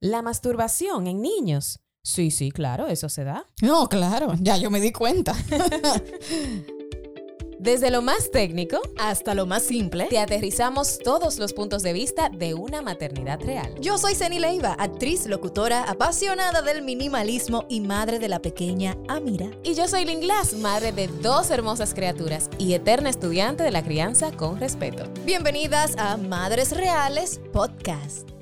La masturbación en niños. Sí, sí, claro, eso se da. No, claro, ya yo me di cuenta. Desde lo más técnico hasta lo más simple, te aterrizamos todos los puntos de vista de una maternidad real. Yo soy Ceni Leiva, actriz, locutora, apasionada del minimalismo y madre de la pequeña Amira. Y yo soy Lynn Glass, madre de dos hermosas criaturas y eterna estudiante de la crianza con respeto. Bienvenidas a Madres Reales Podcast.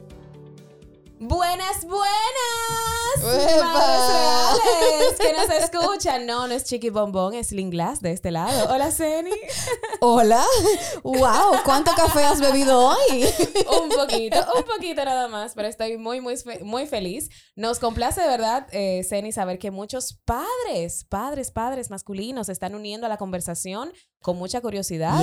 Buenas, buenas. Reales que nos escuchan. No, no es Chiqui Bombón, es Glass de este lado. Hola, Ceni. Hola. Wow, ¿cuánto café has bebido hoy? un poquito, un poquito nada más, pero estoy muy, muy, muy feliz. Nos complace de verdad, eh, Ceni, saber que muchos padres, padres, padres masculinos se están uniendo a la conversación con mucha curiosidad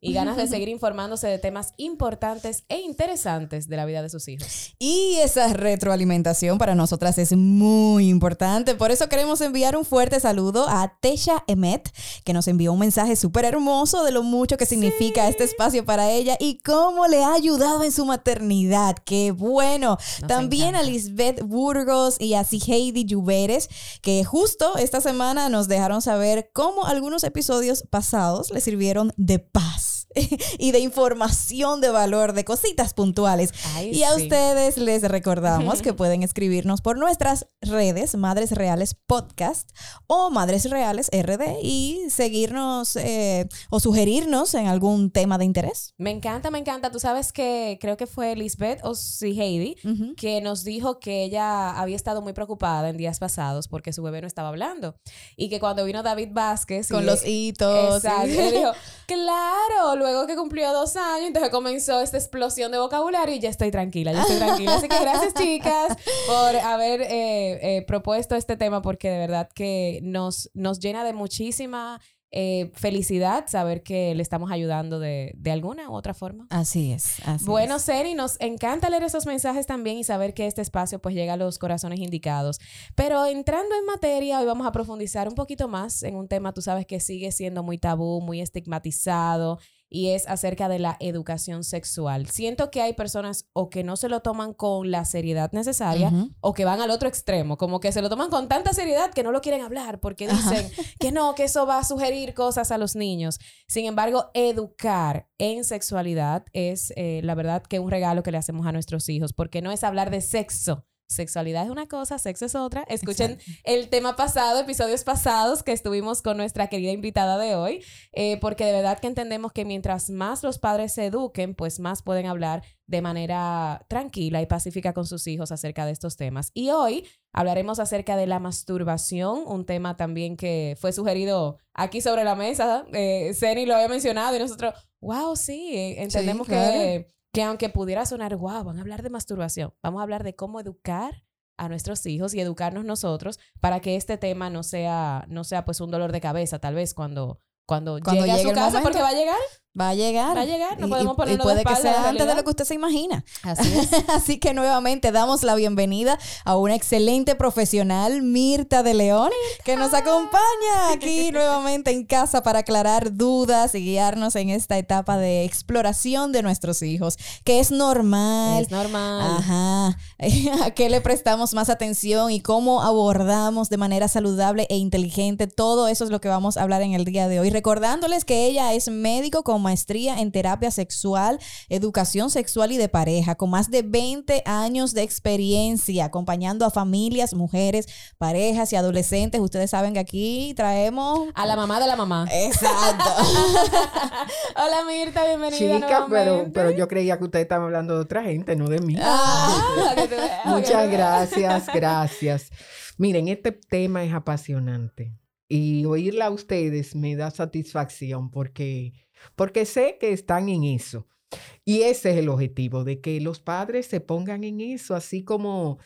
y ganas de seguir informándose de temas importantes e interesantes de la vida de sus hijos. Y esa retroalimentación para nosotras es muy importante. Por eso queremos enviar un fuerte saludo a Tesha Emet, que nos envió un mensaje súper hermoso de lo mucho que significa este espacio para ella y cómo le ha ayudado en su maternidad. ¡Qué bueno! También a Lisbeth Burgos y a Heidi Lluveres, que justo esta semana nos dejaron saber cómo algunos episodios pasados le sirvieron de paz y de información de valor, de cositas puntuales. y a ustedes les recordamos que pueden escribirnos por nuestras redes, Madres Reales Podcast o Madres Reales RD y seguirnos eh, o sugerirnos en algún tema de interés. Me encanta, me encanta. Tú sabes que creo que fue Lisbeth o si Heidi que nos dijo que ella había estado muy preocupada en días pasados porque su bebé no estaba hablando y que cuando vino David Vázquez con los hitos dijo, claro, luego que cumplió dos años, entonces comenzó esta explosión de vocabulario y ya estoy tranquila, ya estoy tranquila. Así que gracias chicas por haber eh, eh, propuesto este tema porque de verdad que nos, nos llena de muchísima eh, felicidad saber que le estamos ayudando de, alguna u otra forma. Así es. bueno, Seri, nos encanta leer esos mensajes también y saber que este espacio pues llega a los corazones indicados. Pero entrando en materia, hoy vamos a profundizar un poquito más en un tema, tú sabes que sigue siendo muy tabú, muy estigmatizado y es acerca de la educación sexual. Siento que hay personas o que no se lo toman con la seriedad necesaria o que van al otro extremo, como que se lo toman con tanta seriedad que no lo quieren hablar porque dicen que no, que eso va a sugerir cosas a los niños. Sin embargo, educar en sexualidad es eh, la verdad que un regalo que le hacemos a nuestros hijos porque no es hablar de sexo sexualidad es una cosa, sexo es otra. Escuchen el tema pasado, episodios pasados que estuvimos con nuestra querida invitada de hoy, eh, porque de verdad que entendemos que mientras más los padres se eduquen, pues más pueden hablar de manera tranquila y pacífica con sus hijos acerca de estos temas. Y hoy hablaremos acerca de la masturbación, un tema también que fue sugerido aquí sobre la mesa. Eh, lo había mencionado y nosotros, wow, sí, entendemos que que aunque pudiera sonar, wow, van a hablar de masturbación, vamos a hablar de cómo educar a nuestros hijos y educarnos nosotros para que este tema no sea, no sea pues un dolor de cabeza tal vez cuando, cuando, llegue, a su casa, porque va a llegar Va a llegar. Va a llegar, no podemos ponerlo y puede que sea antes de lo que usted se imagina. Así es. Así que nuevamente damos la bienvenida a una excelente profesional, Mirta de León, que nos acompaña aquí nuevamente en casa para aclarar dudas y guiarnos en esta etapa de exploración de nuestros hijos, que es normal. Es normal. Ajá. ¿A qué le prestamos más atención y cómo abordamos de manera saludable e inteligente? Todo eso es lo que vamos a hablar en el día de hoy. Recordándoles que ella es médico con maestría en terapia sexual, educación sexual y de pareja, con más de 20 años de experiencia acompañando a familias, mujeres, parejas y adolescentes. Ustedes saben que aquí traemos... A la mamá de la mamá. Exacto. Hola Mirta, bienvenida. Chica, pero, pero yo creía que ustedes estaban hablando de otra gente, no de mí. Ah, Muchas gracias, gracias. Miren, este tema es apasionante y oírla a ustedes me da satisfacción porque porque sé que están en eso. Y ese es el objetivo, de que los padres se pongan en eso, así como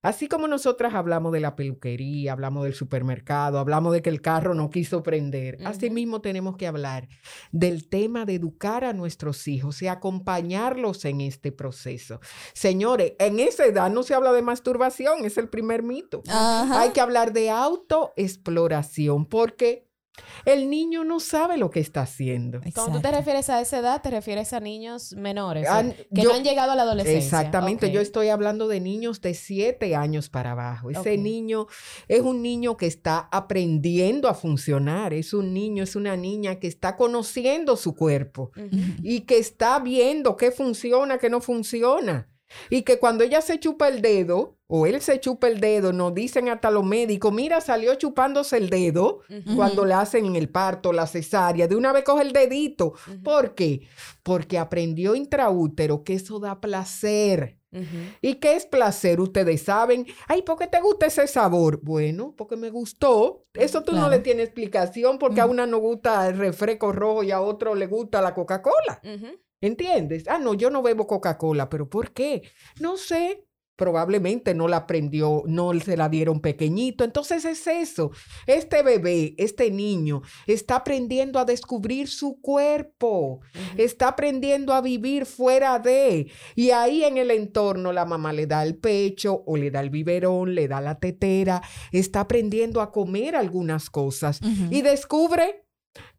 Así como nosotras hablamos de la peluquería, hablamos del supermercado, hablamos de que el carro no quiso prender, así mismo tenemos que hablar del tema de educar a nuestros hijos y acompañarlos en este proceso. Señores, en esa edad no se habla de masturbación, es el primer mito. Hay que hablar de autoexploración porque el niño no sabe lo que está haciendo. Cuando tú te refieres a esa edad, te refieres a niños menores que no han llegado a la adolescencia. Exactamente, yo estoy hablando de niños de siete años para abajo. Ese niño es un niño que está aprendiendo a funcionar, es un niño, es una niña que está conociendo su cuerpo y que está viendo qué funciona, qué no funciona. Y que cuando ella se chupa el dedo, o él se chupa el dedo, nos dicen hasta los médicos, mira, salió chupándose el dedo cuando le hacen en el parto, la cesárea, de una vez coge el dedito. ¿Por qué? Porque aprendió intraútero que eso da placer. ¿Y qué es placer? Ustedes saben, ay, ¿por qué te gusta ese sabor? Bueno, porque me gustó. Eso tú no le tienes explicación porque a una no gusta el refresco rojo y a otro le gusta la Coca-Cola. ¿Entiendes? Ah, no, yo no bebo Coca-Cola, pero ¿por qué? No sé. Probablemente no la aprendió, no se la dieron pequeñito. Entonces es eso. Este bebé, este niño, está aprendiendo a descubrir su cuerpo, está aprendiendo a vivir fuera de. Y ahí en el entorno la mamá le da el pecho o le da el biberón, le da la tetera, está aprendiendo a comer algunas cosas y descubre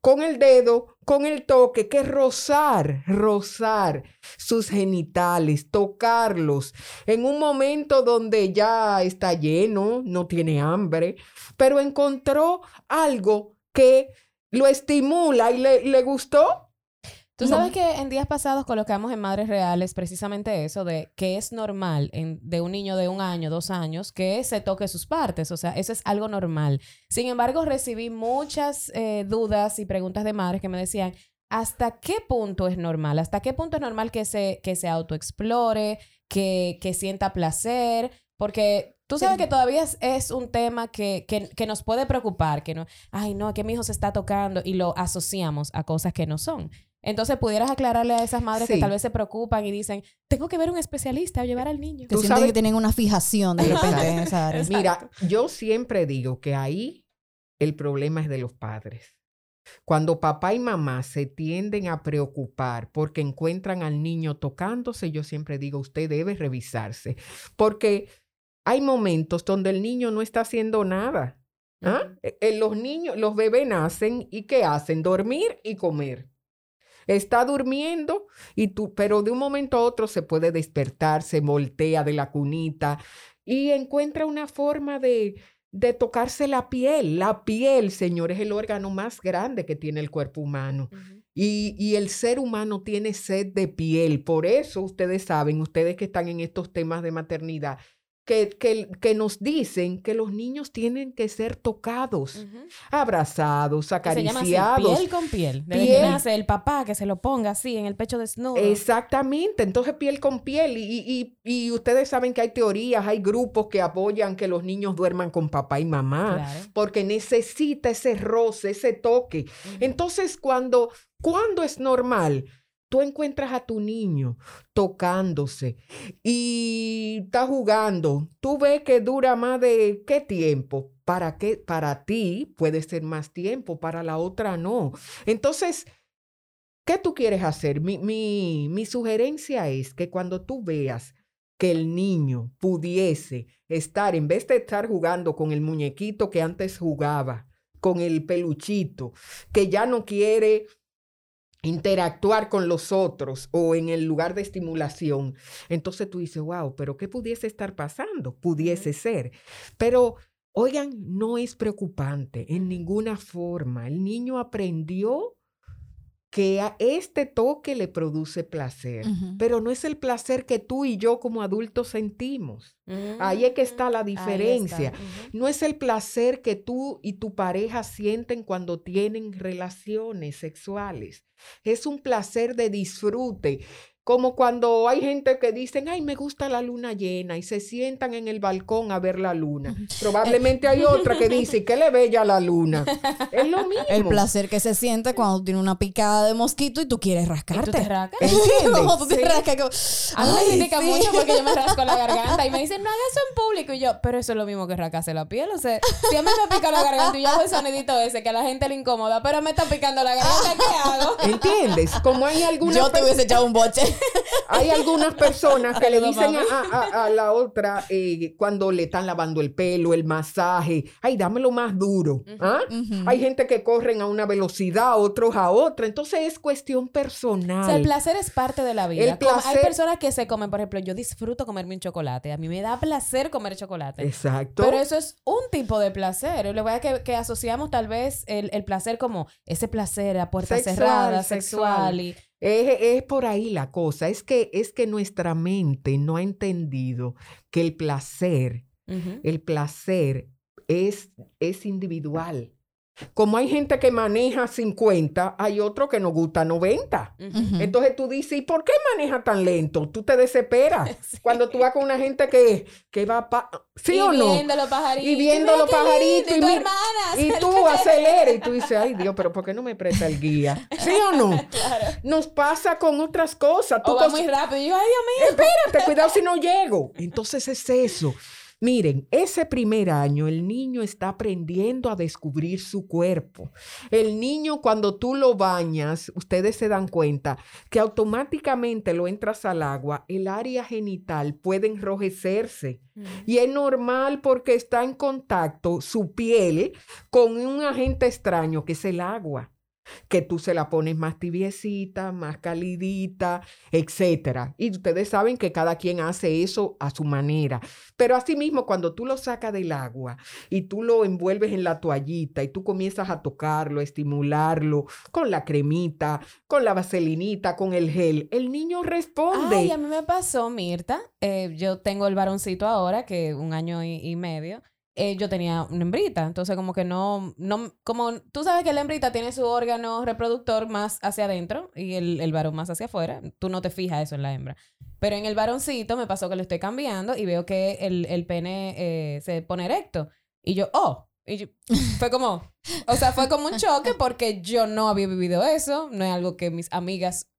con el dedo, con el toque, que rozar, rozar sus genitales, tocarlos en un momento donde ya está lleno, no tiene hambre, pero encontró algo que lo estimula y le, le gustó Tú sabes que en días pasados colocamos en Madres Reales precisamente eso de que es normal en, de un niño de un año, dos años, que se toque sus partes. O sea, eso es algo normal. Sin embargo, recibí muchas eh, dudas y preguntas de madres que me decían, ¿hasta qué punto es normal? ¿Hasta qué punto es normal que se, que se autoexplore, que, que sienta placer? Porque Tú sabes que todavía es, un tema que, que, nos puede preocupar, que no, ay, no, que mi hijo se está tocando y lo asociamos a cosas que no son. Entonces, pudieras aclararle a esas madres que tal vez se preocupan y dicen, tengo que ver un especialista o llevar al niño. Que sienten que tienen una fijación de repente en esa área. Mira, yo siempre digo que ahí el problema es de los padres. Cuando papá y mamá se tienden a preocupar porque encuentran al niño tocándose, yo siempre digo, usted debe revisarse, porque hay momentos donde el niño no está haciendo nada. ¿ah? E, e, los niños, los bebés nacen y ¿qué hacen? Dormir y comer está durmiendo y tú, pero de un momento a otro se puede despertar, se voltea de la cunita y encuentra una forma de, de tocarse la piel. La piel, señor, es el órgano más grande que tiene el cuerpo humano. y, y, el ser humano tiene sed de piel. Por eso ustedes saben, ustedes que están en estos temas de maternidad, que, que, nos dicen que los niños tienen que ser tocados, abrazados, acariciados. Se llama piel con piel. piel. el papá que se lo ponga así en el pecho desnudo. Exactamente, entonces piel con piel. Y, y, ustedes saben que hay teorías, hay grupos que apoyan que los niños duerman con papá y mamá, porque necesita ese roce, ese toque. Entonces, cuando, cuando es normal tú encuentras a tu niño tocándose y está jugando, tú ves que dura más de qué tiempo. ¿Para qué? Para ti puede ser más tiempo, para la otra no. Entonces, ¿qué tú quieres hacer? Mi, mi, mi sugerencia es que cuando tú veas que el niño pudiese estar, en vez de estar jugando con el muñequito que antes jugaba, con el peluchito, que ya no quiere interactuar con los otros o en el lugar de estimulación, entonces tú dices, wow, pero ¿qué pudiese estar pasando? Pudiese ser. Pero, oigan, no es preocupante en ninguna forma. El niño aprendió que a este toque le produce placer, pero no es el placer que tú y yo como adultos sentimos. Ahí es que está la mm, diferencia. No es el placer que tú y tu pareja sienten cuando tienen relaciones sexuales. Es un placer de disfrute. Como cuando hay gente que dicen, ay, me gusta la luna llena y se sientan en el balcón a ver la luna. Probablemente hay otra que dice, ¿qué le bella la luna? Es lo mismo. El placer que se siente cuando tiene una picada de mosquito y tú quieres rascarte. ¿Y tú te rascas? ¿Entiendes? tú te rascas. A mí me critica mucho porque yo me rasco la garganta y me dicen, no hagas eso en público. Y yo, pero eso es lo mismo que rascarse la piel. O sea, si a mí me pica la garganta y yo hago el sonidito ese que a la gente le incomoda, pero me está picando la garganta, ¿qué hago? ¿Entiendes? Como hay alguna... Yo te hubiese echado un boche. Hay algunas personas que le dicen a, la otra eh, cuando le están lavando el pelo, el masaje, ay, dámelo más duro. ¿ah? Hay gente que corren a una velocidad, otros a otra. Entonces es cuestión personal. O sea, el placer es parte de la vida. Hay personas que se comen, por ejemplo, yo disfruto comerme un chocolate. A mí me da placer comer chocolate. Exacto. Pero eso es un tipo de placer. Lo que que, que asociamos tal vez el, placer como ese placer a puerta cerrada, sexual. y... Es, por ahí la cosa. Es que, es que nuestra mente no ha entendido que el placer, el placer es, es individual. Como hay gente que maneja 50, hay otro que nos gusta 90. Entonces tú dices, ¿y por qué maneja tan lento? Tú te desesperas. Cuando tú vas con una gente que, que va pa ¿Sí o no? Viendo los pajaritos. Y viendo los pajaritos. Y, y, tú aceleras y tú dices, ay Dios, pero ¿por qué no me presta el guía? ¿Sí o no? claro. Nos pasa con otras cosas. Tú o muy rápido. Y yo, ay Dios mío. Espérate, cuidado si no llego. Entonces es eso. Miren, ese primer año el niño está aprendiendo a descubrir su cuerpo. El niño cuando tú lo bañas, ustedes se dan cuenta que automáticamente lo entras al agua, el área genital puede enrojecerse. Mm. Y es normal porque está en contacto su piel con un agente extraño que es el agua que tú se la pones más tibiecita, más calidita, etcétera. Y ustedes saben que cada quien hace eso a su manera. Pero asimismo, cuando tú lo sacas del agua y tú lo envuelves en la toallita y tú comienzas a tocarlo, a estimularlo con la cremita, con la vaselinita, con el gel, el niño responde. Ay, a mí me pasó, Mirta. Eh, yo tengo el varoncito ahora, que un año y medio. Eh, yo tenía una hembrita. Entonces, como que no, no, como tú sabes que la hembrita tiene su órgano reproductor más hacia adentro y el, el varón más hacia afuera. Tú no te fijas eso en la hembra. Pero en el varoncito me pasó que lo estoy cambiando y veo que el, el pene eh, se pone erecto. Y yo, oh, y fue como, o sea, fue como un choque porque yo no había vivido eso, no es algo que mis amigas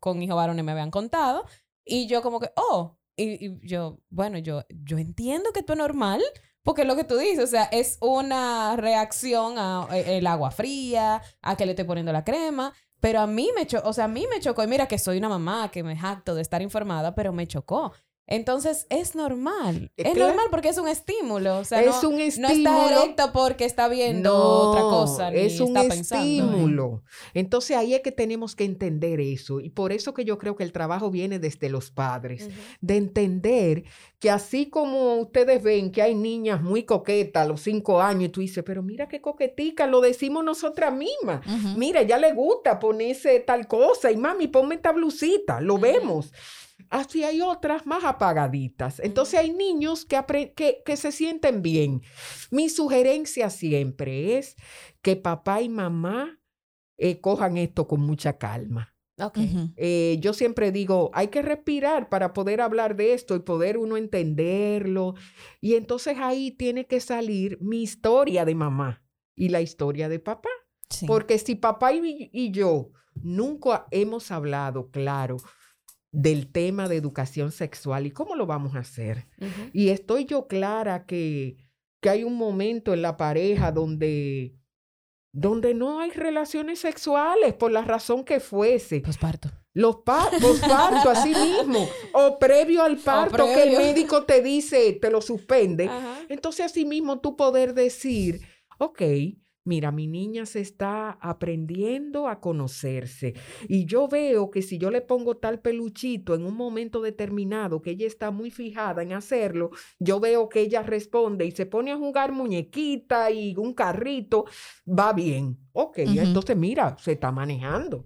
con hijos varones me habían contado. Y yo como que, oh, y, y, yo, bueno, yo, yo entiendo que esto es normal, porque lo que tú dices, o sea, es una reacción a eh, el agua fría, a que le estoy poniendo la crema, pero a mí me chocó, o sea, a mí me chocó, y mira que soy una mamá que me jacto de estar informada, pero me chocó. Entonces es normal. Es normal porque es un estímulo. O sea, es no, un estímulo. No está directo porque está viendo otra cosa. Ni es un estímulo. Entonces ahí es que tenemos que entender eso. Y por eso que yo creo que el trabajo viene desde los padres. De entender que así como ustedes ven que hay niñas muy coquetas a los cinco años y tú dices, pero mira qué coquetica, lo decimos nosotras mismas. Mira, ya le gusta ponerse tal cosa y mami, ponme esta blusita. Lo vemos. Así hay otras más apagaditas. Entonces hay niños que, que, se sienten bien. Mi sugerencia siempre es que papá y mamá eh, cojan esto con mucha calma. Eh, yo siempre digo, hay que respirar para poder hablar de esto y poder uno entenderlo. Y entonces ahí tiene que salir mi historia de mamá y la historia de papá. Porque si papá y, y yo nunca hemos hablado claro del tema de educación sexual y cómo lo vamos a hacer. Y estoy yo clara que, que hay un momento en la pareja donde, donde no hay relaciones sexuales por la razón que fuese. Posparto. Los posparto, así mismo. O previo al parto que el médico te dice, te lo suspende. Entonces, así mismo tú poder decir, ok, mira, mi niña se está aprendiendo a conocerse y yo veo que si yo le pongo tal peluchito en un momento determinado, que ella está muy fijada en hacerlo, yo veo que ella responde y se pone a jugar muñequita y un carrito, va bien. Ok, entonces mira, se está manejando.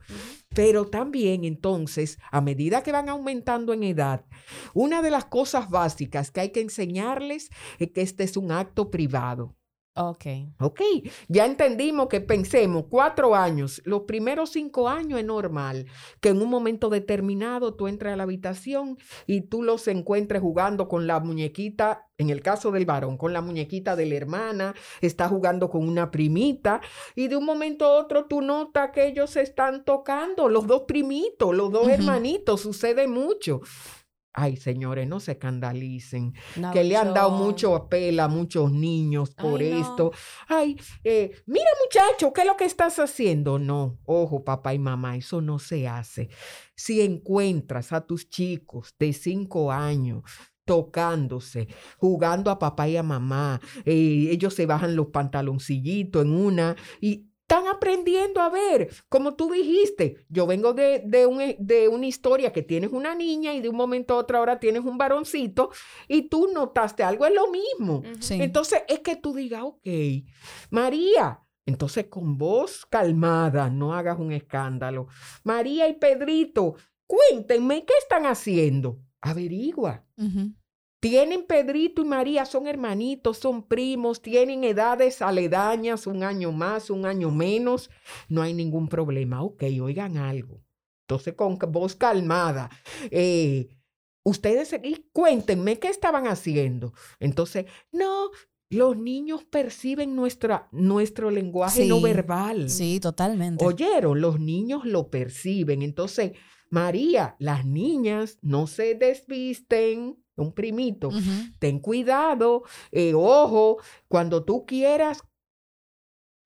Pero también entonces, a medida que van aumentando en edad, una de las cosas básicas que hay que enseñarles es que este es un acto privado. Ok. Ok, ya entendimos que pensemos cuatro años, los primeros cinco años es normal que en un momento determinado tú entres a la habitación y tú los encuentres jugando con la muñequita, en el caso del varón, con la muñequita de la hermana, está jugando con una primita y de un momento a otro tú notas que ellos se están tocando, los dos primitos, los dos hermanitos, sucede mucho. Ay, señores, no se escandalicen. que le han dado mucho pela a muchos niños por esto. Ay, eh, mira muchacho, ¿qué es lo que estás haciendo? No, ojo, papá y mamá, eso no se hace. Si encuentras a tus chicos de cinco años tocándose, jugando a papá y a mamá, eh, ellos se bajan los pantaloncillitos en una y están aprendiendo a ver, como tú dijiste, yo vengo de, de, un, de, una historia que tienes una niña y de un momento a otro ahora tienes un varoncito y tú notaste algo, es lo mismo. Entonces es que tú digas, ok, María, entonces con voz calmada, no hagas un escándalo. María y Pedrito, cuéntenme, ¿qué están haciendo? Averigua. Tienen Pedrito y María, son hermanitos, son primos, tienen edades aledañas, un año más, un año menos, no hay ningún problema. Ok, oigan algo. Entonces, con voz calmada, eh, ustedes, y cuéntenme qué estaban haciendo. Entonces, no, los niños perciben nuestra, nuestro lenguaje no verbal. Sí, totalmente. Oyeron, los niños lo perciben. Entonces, María, las niñas no se desvisten, un primito. Ten cuidado, eh, ojo, cuando tú quieras,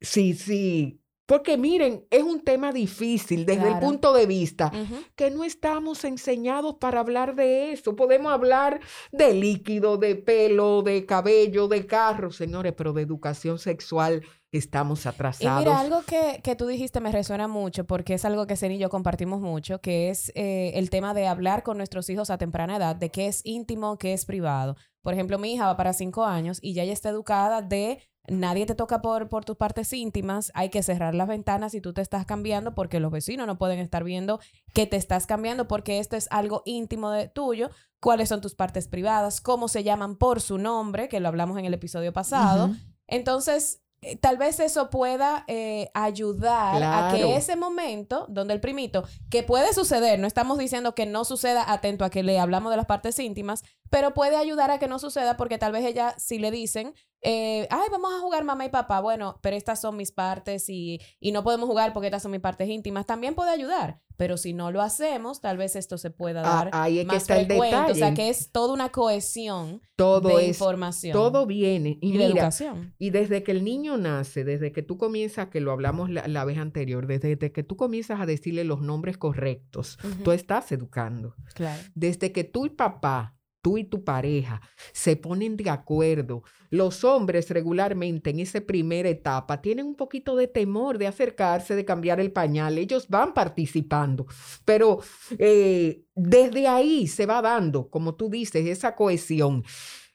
sí, sí, porque miren, es un tema difícil desde el punto de vista que no estamos enseñados para hablar de eso. Podemos hablar de líquido, de pelo, de cabello, de carro, señores, pero de educación sexual estamos atrasados. Y mira, algo que, que, tú dijiste me resuena mucho porque es algo que Zen y yo compartimos mucho, que es eh, el tema de hablar con nuestros hijos a temprana edad, de qué es íntimo, qué es privado. Por ejemplo, mi hija va para cinco años y ya ella está educada de nadie te toca por, por tus partes íntimas, hay que cerrar las ventanas si tú te estás cambiando porque los vecinos no pueden estar viendo que te estás cambiando porque esto es algo íntimo de tuyo, cuáles son tus partes privadas, cómo se llaman por su nombre, que lo hablamos en el episodio pasado. Entonces, tal vez eso pueda eh, ayudar a que ese momento donde el primito, que puede suceder, no estamos diciendo que no suceda, atento a que le hablamos de las partes íntimas, pero puede ayudar a que no suceda porque tal vez ella, si le dicen, eh, ay, vamos a jugar mamá y papá, bueno, pero estas son mis partes y, y no podemos jugar porque estas son mis partes íntimas, también puede ayudar. Pero si no lo hacemos, tal vez esto se pueda ah, dar ahí es más que está frecuente. O sea, que es toda una cohesión todo de información. Todo viene. Y, de educación. Y desde que el niño nace, desde que tú comienzas, que lo hablamos la, vez anterior, desde, que tú comienzas a decirle los nombres correctos, tú estás educando. Claro. Desde que tú y papá tú y tu pareja se ponen de acuerdo, los hombres regularmente en esa primera etapa tienen un poquito de temor de acercarse, de cambiar el pañal, ellos van participando, pero eh, desde ahí se va dando, como tú dices, esa cohesión.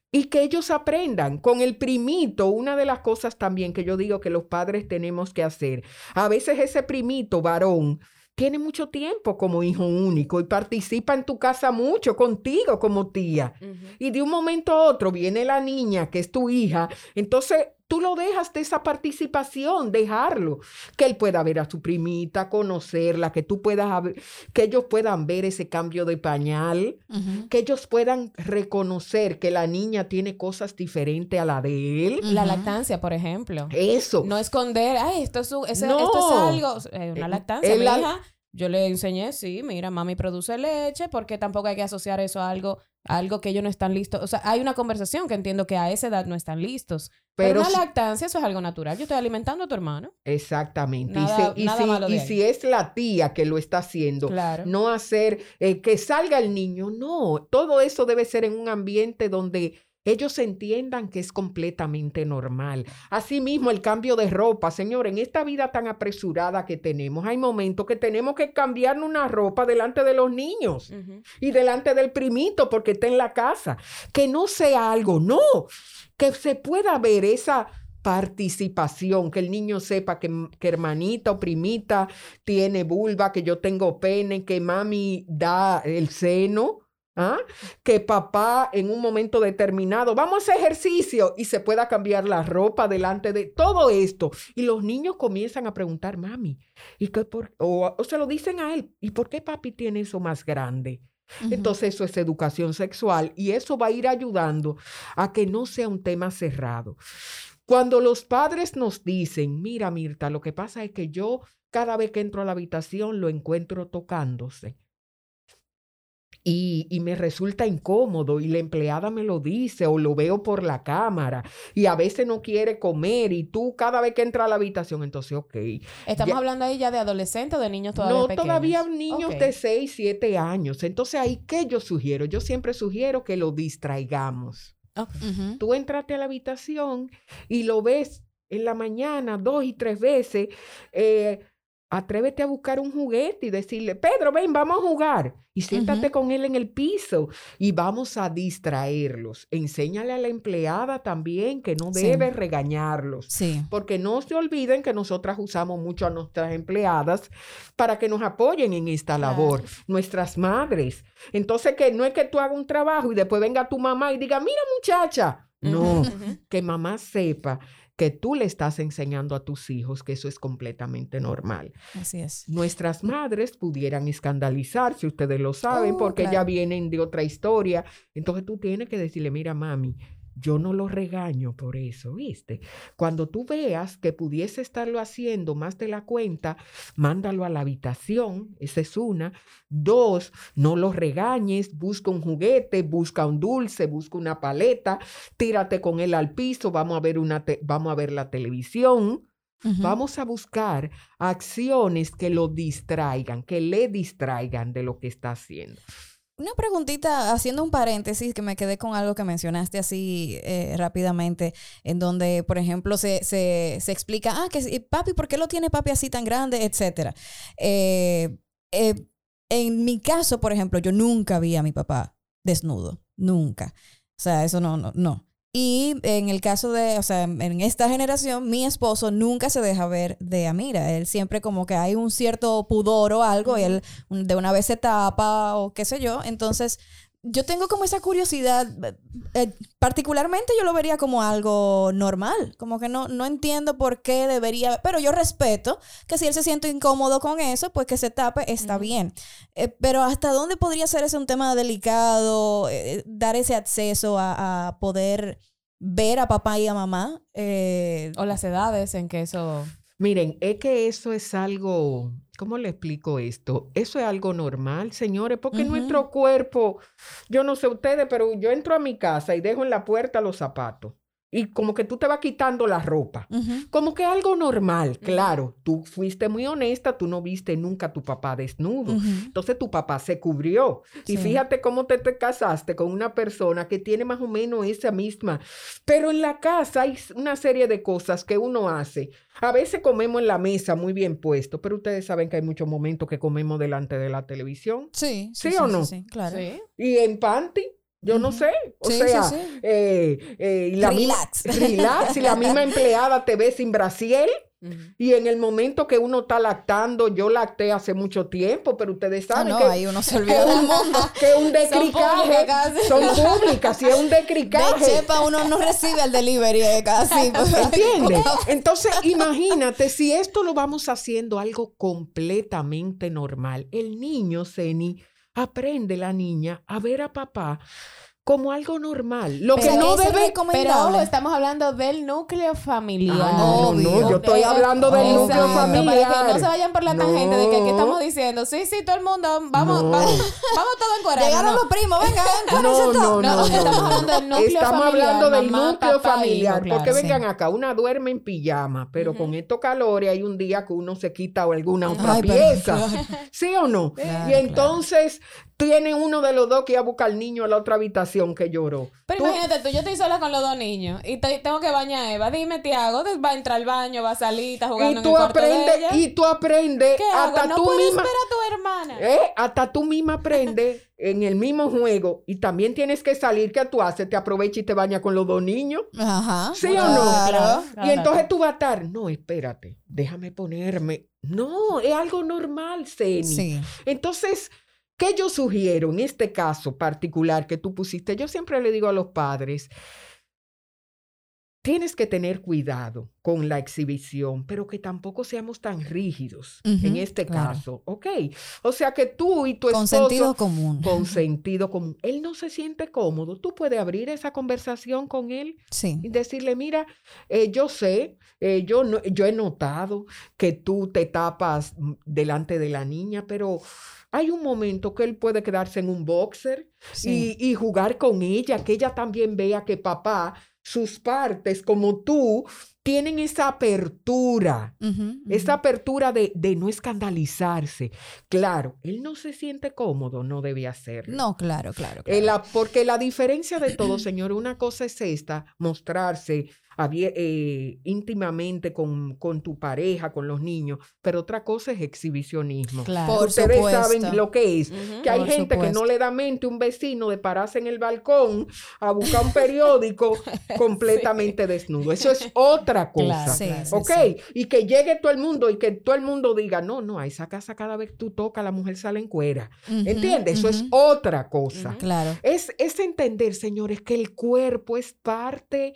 Y que ellos aprendan con el primito, una de las cosas también que yo digo que los padres tenemos que hacer. A veces ese primito varón tiene mucho tiempo como hijo único y participa en tu casa mucho contigo como tía. Y de un momento a otro viene la niña que es tu hija, entonces tú lo dejas de esa participación, dejarlo, que él pueda ver a su primita, conocerla, que tú puedas, que ellos puedan ver ese cambio de pañal, que ellos puedan reconocer que la niña tiene cosas diferentes a la de él. La lactancia, por ejemplo. Eso. No esconder, ay, esto es, esto es algo, eh, una lactancia, mi hija yo le enseñé, sí, mira, mami produce leche, porque tampoco hay que asociar eso a algo, algo que ellos no están listos. O sea, hay una conversación que entiendo que a esa edad no están listos. Pero, la lactancia, eso es algo natural. Yo estoy alimentando a tu hermano. Exactamente. y, si, es la tía que lo está haciendo, no hacer eh, que salga el niño, no. Todo eso debe ser en un ambiente donde ellos entiendan que es completamente normal. Asimismo, el cambio de ropa, señor, en esta vida tan apresurada que tenemos, hay momentos que tenemos que cambiar una ropa delante de los niños y delante del primito porque está en la casa. Que no sea algo, no, que se pueda ver esa participación, que el niño sepa que, que, hermanita o primita tiene vulva, que yo tengo pene, que mami da el seno, ¿Ah? Que papá en un momento determinado, vamos a ejercicio y se pueda cambiar la ropa delante de todo esto. Y los niños comienzan a preguntar, mami, ¿y qué por, o, se lo dicen a él, ¿y por qué papi tiene eso más grande? Entonces eso es educación sexual y eso va a ir ayudando a que no sea un tema cerrado. Cuando los padres nos dicen, mira Mirta, lo que pasa es que yo cada vez que entro a la habitación lo encuentro tocándose y, me resulta incómodo y la empleada me lo dice o lo veo por la cámara y a veces no quiere comer y tú cada vez que entra a la habitación, entonces, ok. Estamos hablando ahí ya de adolescentes o de niños todavía No, todavía niños de 6, 7 años. Entonces, ahí, ¿qué yo sugiero? Yo siempre sugiero que lo distraigamos. Tú entraste a la habitación y lo ves en la mañana dos y tres veces. Eh, Atrévete a buscar un juguete y decirle, Pedro, ven, vamos a jugar. Y siéntate con él en el piso y vamos a distraerlos. Enséñale a la empleada también que no debe regañarlos. Sí. Porque no se olviden que nosotras usamos mucho a nuestras empleadas para que nos apoyen en esta labor. Nuestras madres. Entonces, que no es que tú hagas un trabajo y después venga tu mamá y diga, mira muchacha. No, que mamá sepa que tú le estás enseñando a tus hijos que eso es completamente normal. Así es. Nuestras madres pudieran escandalizarse, ustedes lo saben, oh, porque ya vienen de otra historia. Entonces tú tienes que decirle, mira, mami, yo no lo regaño por eso, ¿viste? Cuando tú veas que pudiese estarlo haciendo más de la cuenta, mándalo a la habitación, esa es una. Dos, no lo regañes, busca un juguete, busca un dulce, busca una paleta, tírate con él al piso, vamos a ver, una vamos a ver la televisión. Vamos a buscar acciones que lo distraigan, que le distraigan de lo que está haciendo. Una preguntita, haciendo un paréntesis, que me quedé con algo que mencionaste así eh, rápidamente, en donde, por ejemplo, se, se, se, explica, ah, que papi, ¿por qué lo tiene papi así tan grande? Etcétera. Eh, eh, en mi caso, por ejemplo, yo nunca vi a mi papá desnudo, nunca. O sea, eso no, no, no. Y en el caso de, o sea, en esta generación, mi esposo nunca se deja ver de Amira. Él siempre como que hay un cierto pudor o algo, y él de una vez se tapa o qué sé yo. Entonces, yo tengo como esa curiosidad, eh, eh, particularmente yo lo vería como algo normal, como que no, no entiendo por qué debería, pero yo respeto que si él se siente incómodo con eso, pues que se tape, está bien. Eh, pero hasta dónde podría ser ese un tema delicado, dar ese acceso a, a, poder ver a papá y a mamá? o las edades en que eso... Miren, es que eso es algo ¿Cómo le explico esto? Eso es algo normal, señores, porque nuestro cuerpo, yo no sé ustedes, pero yo entro a mi casa y dejo en la puerta los zapatos y como que tú te vas quitando la ropa. Como que algo normal, claro. Tú fuiste muy honesta, tú no viste nunca a tu papá desnudo. Entonces tu papá se cubrió. Y fíjate cómo te, te casaste con una persona que tiene más o menos esa misma. Pero en la casa hay una serie de cosas que uno hace. A veces comemos en la mesa muy bien puesto, pero ustedes saben que hay muchos momentos que comemos delante de la televisión. Sí. ¿Sí, o no? Sí, claro. Y en panty. Yo no sé. O sea, Eh, eh, la relax. relax. y la misma empleada te ve sin brasiel. Y en el momento que uno está lactando, yo lacté hace mucho tiempo, pero ustedes ah, saben no, que ahí uno se olvida mundo. que un decricaje son públicas, si es un decricaje. De chepa uno no recibe el delivery casi. ¿Entiendes? Entonces, imagínate si esto lo vamos haciendo algo completamente normal. El niño, Ceni, aprende la niña a ver a papá como algo normal. Lo que no debe Pero estamos hablando del núcleo familiar. Ah, no, no, yo estoy hablando del núcleo familiar. Para que no se vayan por la tangente de que, ¿qué estamos diciendo, sí, sí, todo el mundo, vamos, vamos, vamos todo en corazón. Llegaron los primos, venga, no, no, no, Estamos hablando del núcleo estamos familiar. hablando del núcleo familiar. porque vengan acá, una duerme en pijama, pero con estos calores hay un día que uno se quita alguna otra pieza. ¿Sí o no? y entonces tiene uno de los dos que ir a buscar al niño a la otra habitación que lloró. Pero imagínate tú, yo estoy sola con los dos niños y tengo que bañar a Eva. Dime, Tiago, va a entrar al baño, va a salir, está jugando y tú en el aprendes, de ella. Y tú aprendes hasta no tú misma. esperar a tu hermana. ¿eh? Hasta tú misma aprendes en el mismo juego y también tienes que salir, ¿qué tú haces? Te aprovechas y te bañas con los dos niños. Ajá. ¿Sí o no? y entonces tú vas a estar, no, espérate, déjame ponerme. No, es algo normal, Ceni. Sí. Entonces ¿Qué yo sugiero en este caso particular que tú pusiste? Yo siempre le digo a los padres, tienes que tener cuidado con la exhibición, pero que tampoco seamos tan rígidos en este caso, ¿ok? O sea que tú y tu esposo... Con sentido común. Con sentido común. Él no se siente cómodo. Tú puedes abrir esa conversación con él sí. y decirle, mira, eh, yo sé, eh, yo, no, yo he notado que tú te tapas mm, delante de la niña, pero hay un momento que él puede quedarse en un boxer y, y, jugar con ella, que ella también vea que papá sus partes, como tú, tienen esa apertura, esa apertura de, de, no escandalizarse. Claro, él no se siente cómodo, no debe hacerlo. No, claro, claro. claro. La, porque la diferencia de todo, señor, una cosa es esta, mostrarse eh, íntimamente con, con, tu pareja, con los niños, pero otra cosa es exhibicionismo. Claro. Ustedes saben lo que es, que hay gente supuesto. que no le da mente a un vecino de pararse en el balcón a buscar un periódico completamente sí. desnudo. Eso es otra cosa. Claro, sí, ¿Ok? sí, Y que llegue todo el mundo y que todo el mundo diga, no, no, a esa casa cada vez que tú tocas, la mujer sale en cuera. Uh -huh, ¿Entiendes? Eso uh -huh. es otra cosa. Uh -huh. Claro. Es, es entender, señores, que el cuerpo es parte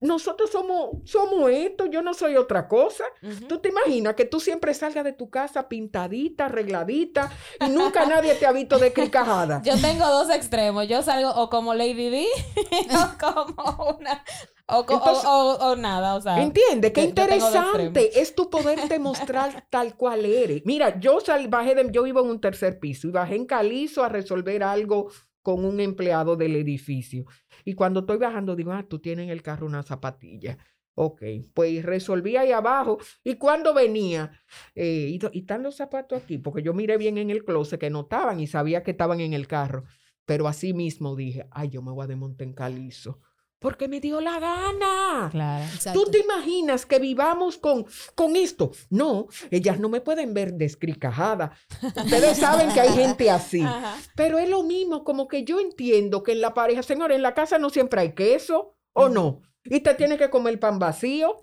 nosotros somos, somos esto, yo no soy otra cosa. Uh -huh. Tú te imaginas que tú siempre salgas de tu casa pintadita, arregladita y nunca nadie te ha visto de cricajada. Yo tengo dos extremos. Yo salgo o como Lady D o como una. O, Entonces, o, o, o, nada, o sea. Entiende, qué interesante es tu poderte mostrar tal cual eres. Mira, yo sal, bajé de, yo vivo en un tercer piso y bajé en Calizo a resolver algo con un empleado del edificio. Y cuando estoy bajando, digo, ah, tú tienes en el carro una zapatilla. Ok, pues resolví ahí abajo. Y cuando venía, eh, y, están los zapatos aquí, porque yo miré bien en el closet que no estaban y sabía que estaban en el carro. Pero así mismo dije, ay, yo me voy a desmontar en calizo. Porque me dio la gana. Claro. Exacto. ¿Tú te imaginas que vivamos con, con esto? No, ellas no me pueden ver descricajada. Ustedes saben que hay gente así. Ajá. Pero es lo mismo, como que yo entiendo que en la pareja, señor, en la casa no siempre hay queso, ¿o no? Y te tiene que comer pan vacío,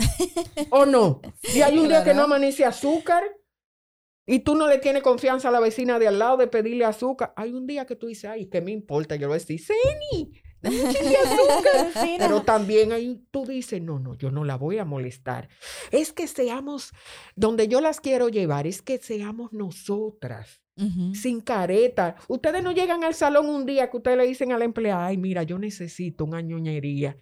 ¿o no? Y hay un claro. día que no amanece azúcar. Y tú no le tienes confianza a la vecina de al lado de pedirle azúcar. Hay un día que tú dices, ay, ¿qué me importa? Yo le voy a decir, Ceni, azúcar. Pero también ahí tú dices, no, no, yo no la voy a molestar. Es que seamos, donde yo las quiero llevar, es que seamos nosotras. Uh -huh. Sin careta. Ustedes no llegan al salón un día que ustedes le dicen a la empleada, ay, mira, yo necesito una ñoñería.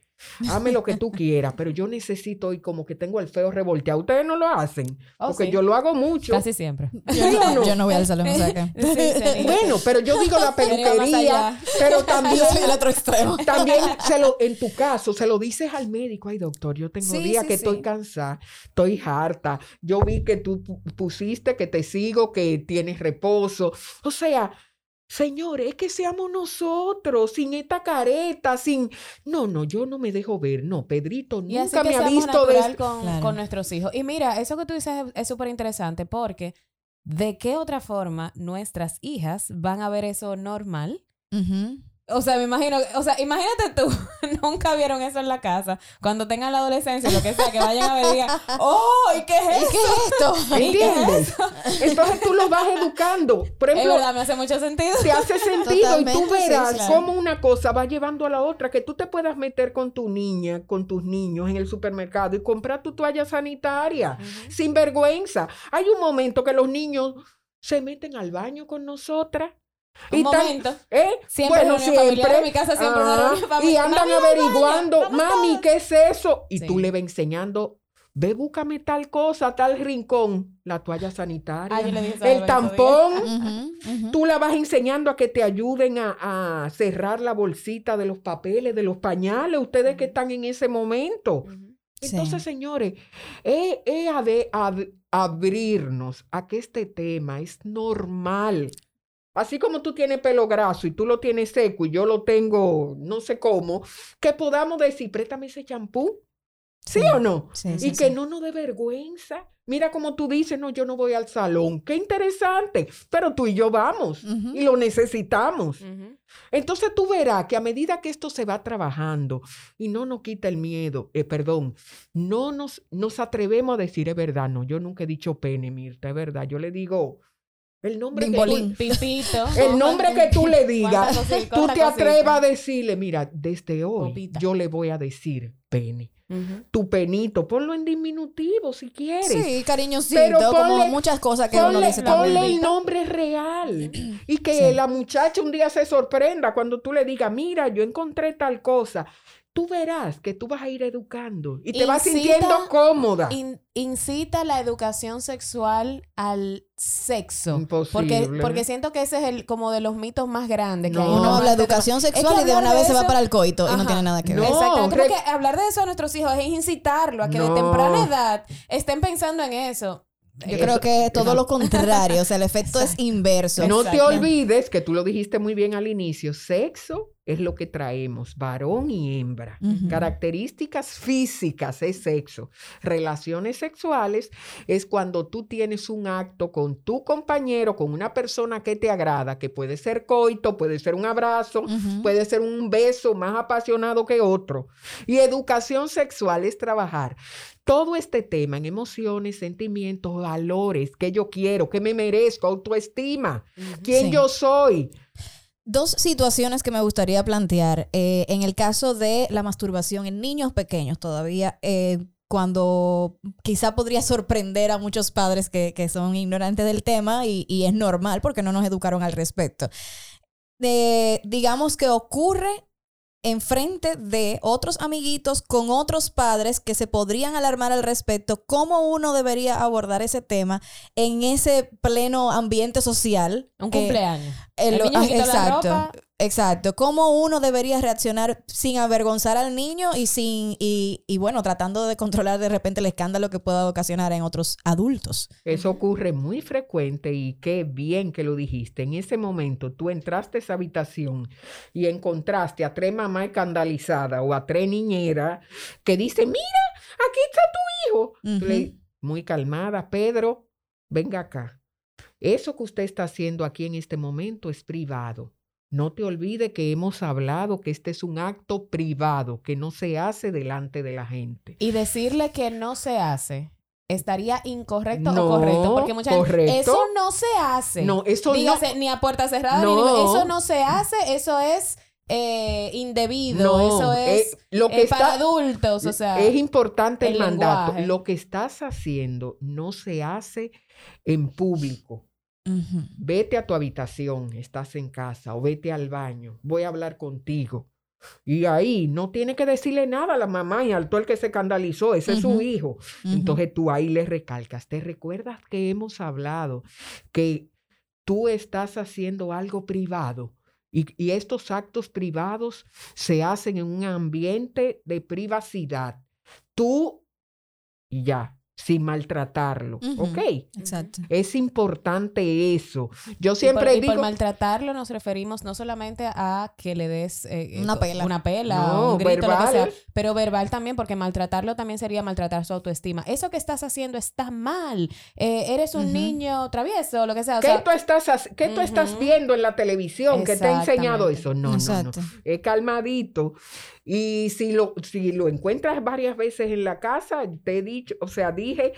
Hazme lo que tú quieras, pero yo necesito y como que tengo el feo revolteado. Ustedes no lo hacen, oh, porque sí. yo lo hago mucho. Casi siempre. Yo no, no? Yo no voy al salón, o sea que... sí, bueno, pero yo digo la peluquería, pero también... Yo soy el otro extremo. También, se lo, en tu caso, se lo dices al médico, ay doctor, yo tengo sí, días que estoy cansada, estoy harta, yo vi que tú pusiste, que te sigo, que tienes reposo. O sea, Señores, es que seamos nosotros, sin esta careta, sin... No, no, yo no me dejo ver. No, Pedrito y nunca me ha visto de... Con, claro. con nuestros hijos. Y mira, eso que tú dices es súper interesante porque ¿de qué otra forma nuestras hijas van a ver eso normal? Uh -huh. O sea, me imagino, o sea, imagínate tú, nunca vieron eso en la casa. Cuando tengan la adolescencia, lo que sea, que vayan a ver y digan, ¡oh! ¿y qué es eso? ¿Y qué es esto? ¿Entiendes? Entonces tú los vas educando. Por ejemplo, es verdad, me hace mucho sentido. Te hace sentido Totalmente, y tú verás sí, claro. cómo una cosa va llevando a la otra. Que tú te puedas meter con tu niña, con tus niños en el supermercado y comprar tu toalla sanitaria uh -huh. sin vergüenza. Hay un momento que los niños se meten al baño con nosotras un y momento. ¿eh? Siempre bueno, siempre. En mi casa siempre ah, una Y andan mami, averiguando, mami, mami, ¿qué es eso? Y sí. tú le vas enseñando, ve, búscame tal cosa, tal rincón, la toalla sanitaria, Ay, el tampón. Uh -huh, uh -huh. Tú la vas enseñando a que te ayuden a, a, cerrar la bolsita de los papeles, de los pañales, ustedes que están en ese momento. Entonces, sí. señores, es, es abrirnos a que este tema es normal. Así como tú tienes pelo graso y tú lo tienes seco y yo lo tengo no sé cómo, que podamos decir, préstame ese champú. ¿Sí, ¿Sí o no? Sí, y sí, que no nos dé vergüenza. Mira como tú dices, no, yo no voy al salón. Qué interesante. Pero tú y yo vamos uh -huh. y lo necesitamos. Uh -huh. Entonces tú verás que a medida que esto se va trabajando y no nos quita el miedo, eh, perdón, no nos, nos atrevemos a decir, es verdad, no, yo nunca he dicho pene, Mirta, es verdad. Yo le digo El nombre, que Bimbolín. tú, Pipito. el nombre que tú le digas, tú te atrevas a decirle, mira, desde hoy Popita. yo le voy a decir pene. Tu penito, ponlo en diminutivo si quieres. Sí, cariñosito, Pero como ponle- muchas cosas que uno Ponle, dice ponle el nombre real y que Sí. la muchacha un día se sorprenda cuando tú le digas, mira, yo encontré tal cosa. Tú verás que tú vas a ir educando y te vas sintiendo cómoda. In- incita la educación sexual al sexo. Porque, Imposible. porque siento que ese es el como de los mitos más grandes. Que No. Uno habla de educación tema. Es que sexual y de una vez se va para el coito y no tiene nada que ver. No, re- que hablar de eso a nuestros hijos es incitarlo a que de temprana edad estén pensando en eso. Yo Eso- creo que es todo lo contrario, o sea, el efecto es inverso. No te olvides que tú lo dijiste muy bien al inicio, sexo es lo que traemos, varón y hembra. Características físicas es sexo. Relaciones sexuales es cuando tú tienes un acto con tu compañero, con una persona que te agrada, que puede ser coito, puede ser un abrazo, puede ser un beso más apasionado que otro. Y educación sexual es trabajar todo este tema en emociones, sentimientos, valores, que yo quiero, que me merezco, autoestima, quién Sí. yo soy. Dos situaciones que me gustaría plantear. Eh, en el caso de la masturbación en niños pequeños todavía, eh, cuando quizá podría sorprender a muchos padres que, que son ignorantes del tema y, y es normal porque no nos educaron al respecto. Eh, digamos que ocurre enfrente de otros amiguitos con otros padres que se podrían alarmar al respecto, cómo uno debería abordar ese tema en ese pleno ambiente social. Un que- cumpleaños. El- El niño ah, se quitó la exacto, ropa. exacto. ¿Cómo uno debería reaccionar sin avergonzar al niño y sin y, y bueno, tratando de controlar de repente el escándalo que pueda ocasionar en otros adultos? Eso ocurre muy frecuente y qué bien que lo dijiste. En ese momento tú entraste a esa habitación y encontraste a tres mamás escandalizadas o a tres niñeras que dicen, mira, aquí está tu hijo. Le- muy calmada, Pedro, venga acá. Eso que usted está haciendo aquí en este momento es privado. No te olvide que hemos hablado que este es un acto privado, que no se hace delante de la gente. Y decirle que no se hace. ¿Estaría incorrecto No, o correcto? Porque muchas correcto. eso no se hace. No, eso Dígase, no. ni a puerta cerrada, ni No. ningún- eso no se hace, eso es eh, indebido, No, eso es eh, lo que eh, para adultos, o sea, es importante el, el mandato. lenguaje. Lo que estás haciendo no se hace en público. Vete a tu habitación, estás en casa, o vete al baño, voy a hablar contigo. Y ahí no tiene que decirle nada a la mamá y al todo el que se escandalizó, ese es su hijo. Entonces tú ahí le recalcas, ¿te recuerdas que hemos hablado que tú estás haciendo algo privado? Y, y estos actos privados se hacen en un ambiente de privacidad. Tú, y ya, sin maltratarlo. ¿ok? Exacto. Es importante eso. Yo Y por, siempre y por digo... maltratarlo nos referimos no solamente a que le des eh, Una eh, pela. una pela, No, un grito, lo que sea, verbal. pero verbal también, porque maltratarlo también sería maltratar su autoestima. Eso que estás haciendo está mal. Eh, eres un niño travieso, lo que sea. o ¿Qué, sea, tú, estás, qué tú estás viendo en la televisión que te ha enseñado eso? No, no, no. Es calmadito. Y si lo, si lo encuentras varias veces en la casa, te he dicho, o sea, dije,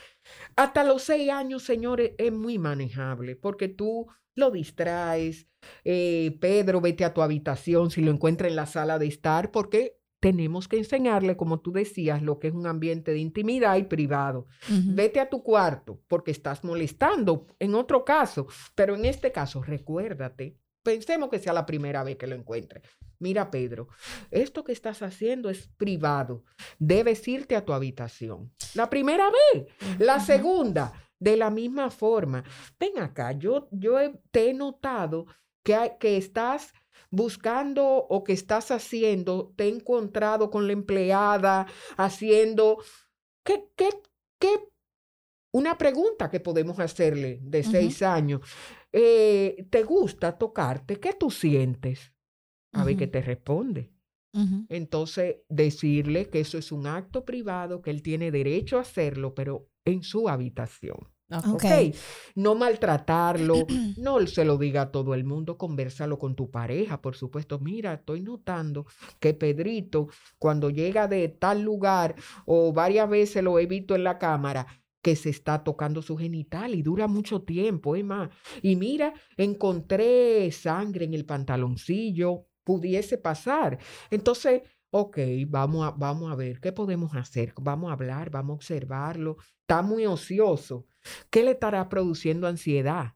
hasta los seis años, señores, es muy manejable porque tú lo distraes. Eh, Pedro, vete a tu habitación si lo encuentras en la sala de estar, porque tenemos que enseñarle, como tú decías, lo que es un ambiente de intimidad y privado. Vete a tu cuarto porque estás molestando en otro caso, pero en este caso, recuérdate, pensemos que sea la primera vez que lo encuentre. Mira, Pedro, esto que estás haciendo es privado. Debes irte a tu habitación. La primera vez. La segunda, de la misma forma. Ven acá, yo, yo he- te he notado que, hay- que estás buscando o que estás haciendo, te he encontrado con la empleada haciendo... ¿Qué, qué, qué? Una pregunta que podemos hacerle de seis años. Eh, ¿Te gusta tocarte? ¿Qué tú sientes? A ver qué te responde. Entonces, decirle que eso es un acto privado, que él tiene derecho a hacerlo, pero en su habitación. ok. Ok. ¿ok? No maltratarlo, no se lo diga a todo el mundo, conversalo con tu pareja, por supuesto. Mira, estoy notando que Pedrito, cuando llega de tal lugar o varias veces lo he visto en la cámara, que se está tocando su genital y dura mucho tiempo, es más. Y mira, encontré sangre en el pantaloncillo, pudiese pasar. Entonces, ok, vamos a, vamos a ver, ¿qué podemos hacer? Vamos a hablar, vamos a observarlo. Está muy ocioso. ¿Qué le estará produciendo ansiedad?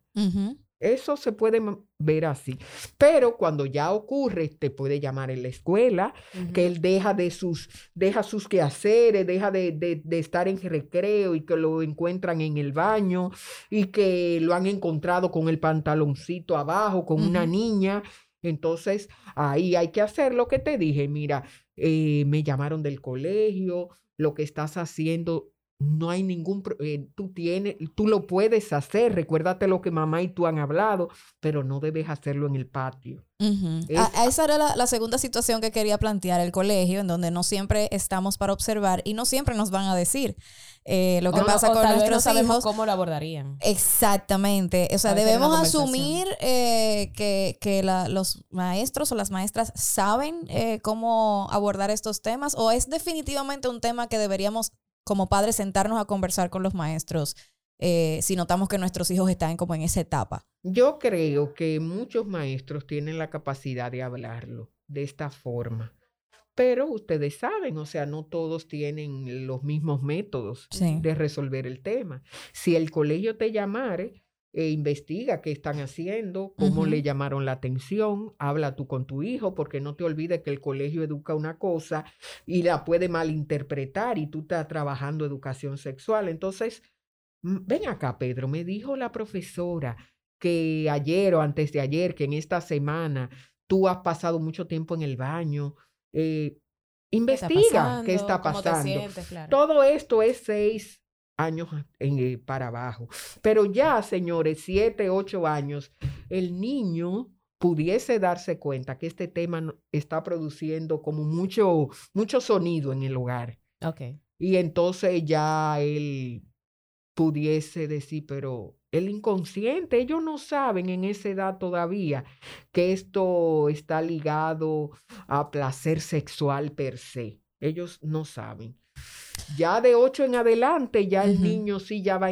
Eso se puede ver así. Pero cuando ya ocurre, te puede llamar en la escuela, que él deja de sus, deja sus quehaceres, deja de, de, estar en recreo y que lo encuentran en el baño y que lo han encontrado con el pantaloncito abajo, con una niña. Entonces, ahí hay que hacer lo que te dije. Mira, eh, me llamaron del colegio, lo que estás haciendo no hay ningún, eh, tú tienes, tú lo puedes hacer, recuérdate lo que mamá y tú han hablado, pero no debes hacerlo en el patio. a, esa era la, segunda situación que quería plantear, el colegio, en donde no siempre estamos para observar y no siempre nos van a decir eh, lo que pasa con nuestros hijos. cómo lo abordarían. Exactamente, o sea, debemos asumir eh, que, que los maestros o las maestras saben cómo abordar estos temas o es definitivamente un tema que deberíamos como padres sentarnos a conversar con los maestros eh, si notamos que nuestros hijos están como en esa etapa? Yo creo que muchos maestros tienen la capacidad de hablarlo de esta forma. Pero ustedes saben, o sea, no todos tienen los mismos métodos de resolver el tema. Si el colegio te llamare, e investiga qué están haciendo, cómo le llamaron la atención, habla tú con tu hijo, porque no te olvides que el colegio educa una cosa y la puede malinterpretar y tú estás trabajando educación sexual. Entonces, ven acá, Pedro, me dijo la profesora que ayer o antes de ayer, que en esta semana tú has pasado mucho tiempo en el baño. Eh, investiga qué está pasando. Todo esto es seis años en, para abajo. Pero ya, señores, siete, ocho años, el niño pudiese darse cuenta que este tema está produciendo como mucho, mucho sonido en el hogar. Okay. Y entonces ya él pudiese decir, pero el inconsciente, ellos no saben en esa edad todavía que esto está ligado a placer sexual per se. Ellos no saben. Ya de ocho en adelante, ya el niño sí ya va,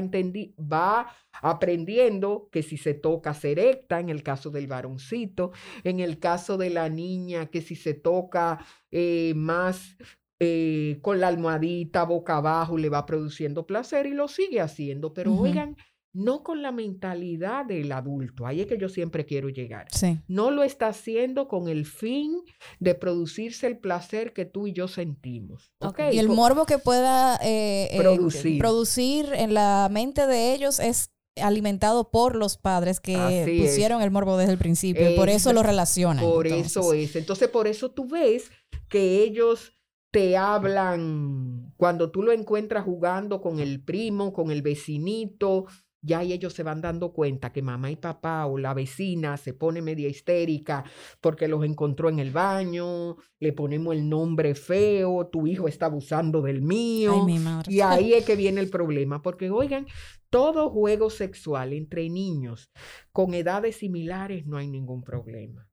va aprendiendo que si se toca se erecta, en el caso del varoncito, en el caso de la niña, que si se toca eh, más eh, con la almohadita boca abajo le va produciendo placer y lo sigue haciendo. Pero oigan, no con la mentalidad del adulto. Ahí es que yo siempre quiero llegar. No lo está haciendo con el fin de producirse el placer que tú y yo sentimos. Y el morbo que pueda eh, eh, producir. en la mente de ellos es alimentado por los padres que pusieron el morbo desde el principio. y por eso lo relacionan. Por eso es. Entonces, por eso tú ves que ellos te hablan cuando tú lo encuentras jugando con el primo, con el vecinito, ya ellos se van dando cuenta que mamá y papá o la vecina se pone media histérica porque los encontró en el baño, le ponemos el nombre feo, tu hijo está abusando del mío. Y ahí es que viene el problema, porque oigan, todo juego sexual entre niños con edades similares no hay ningún problema.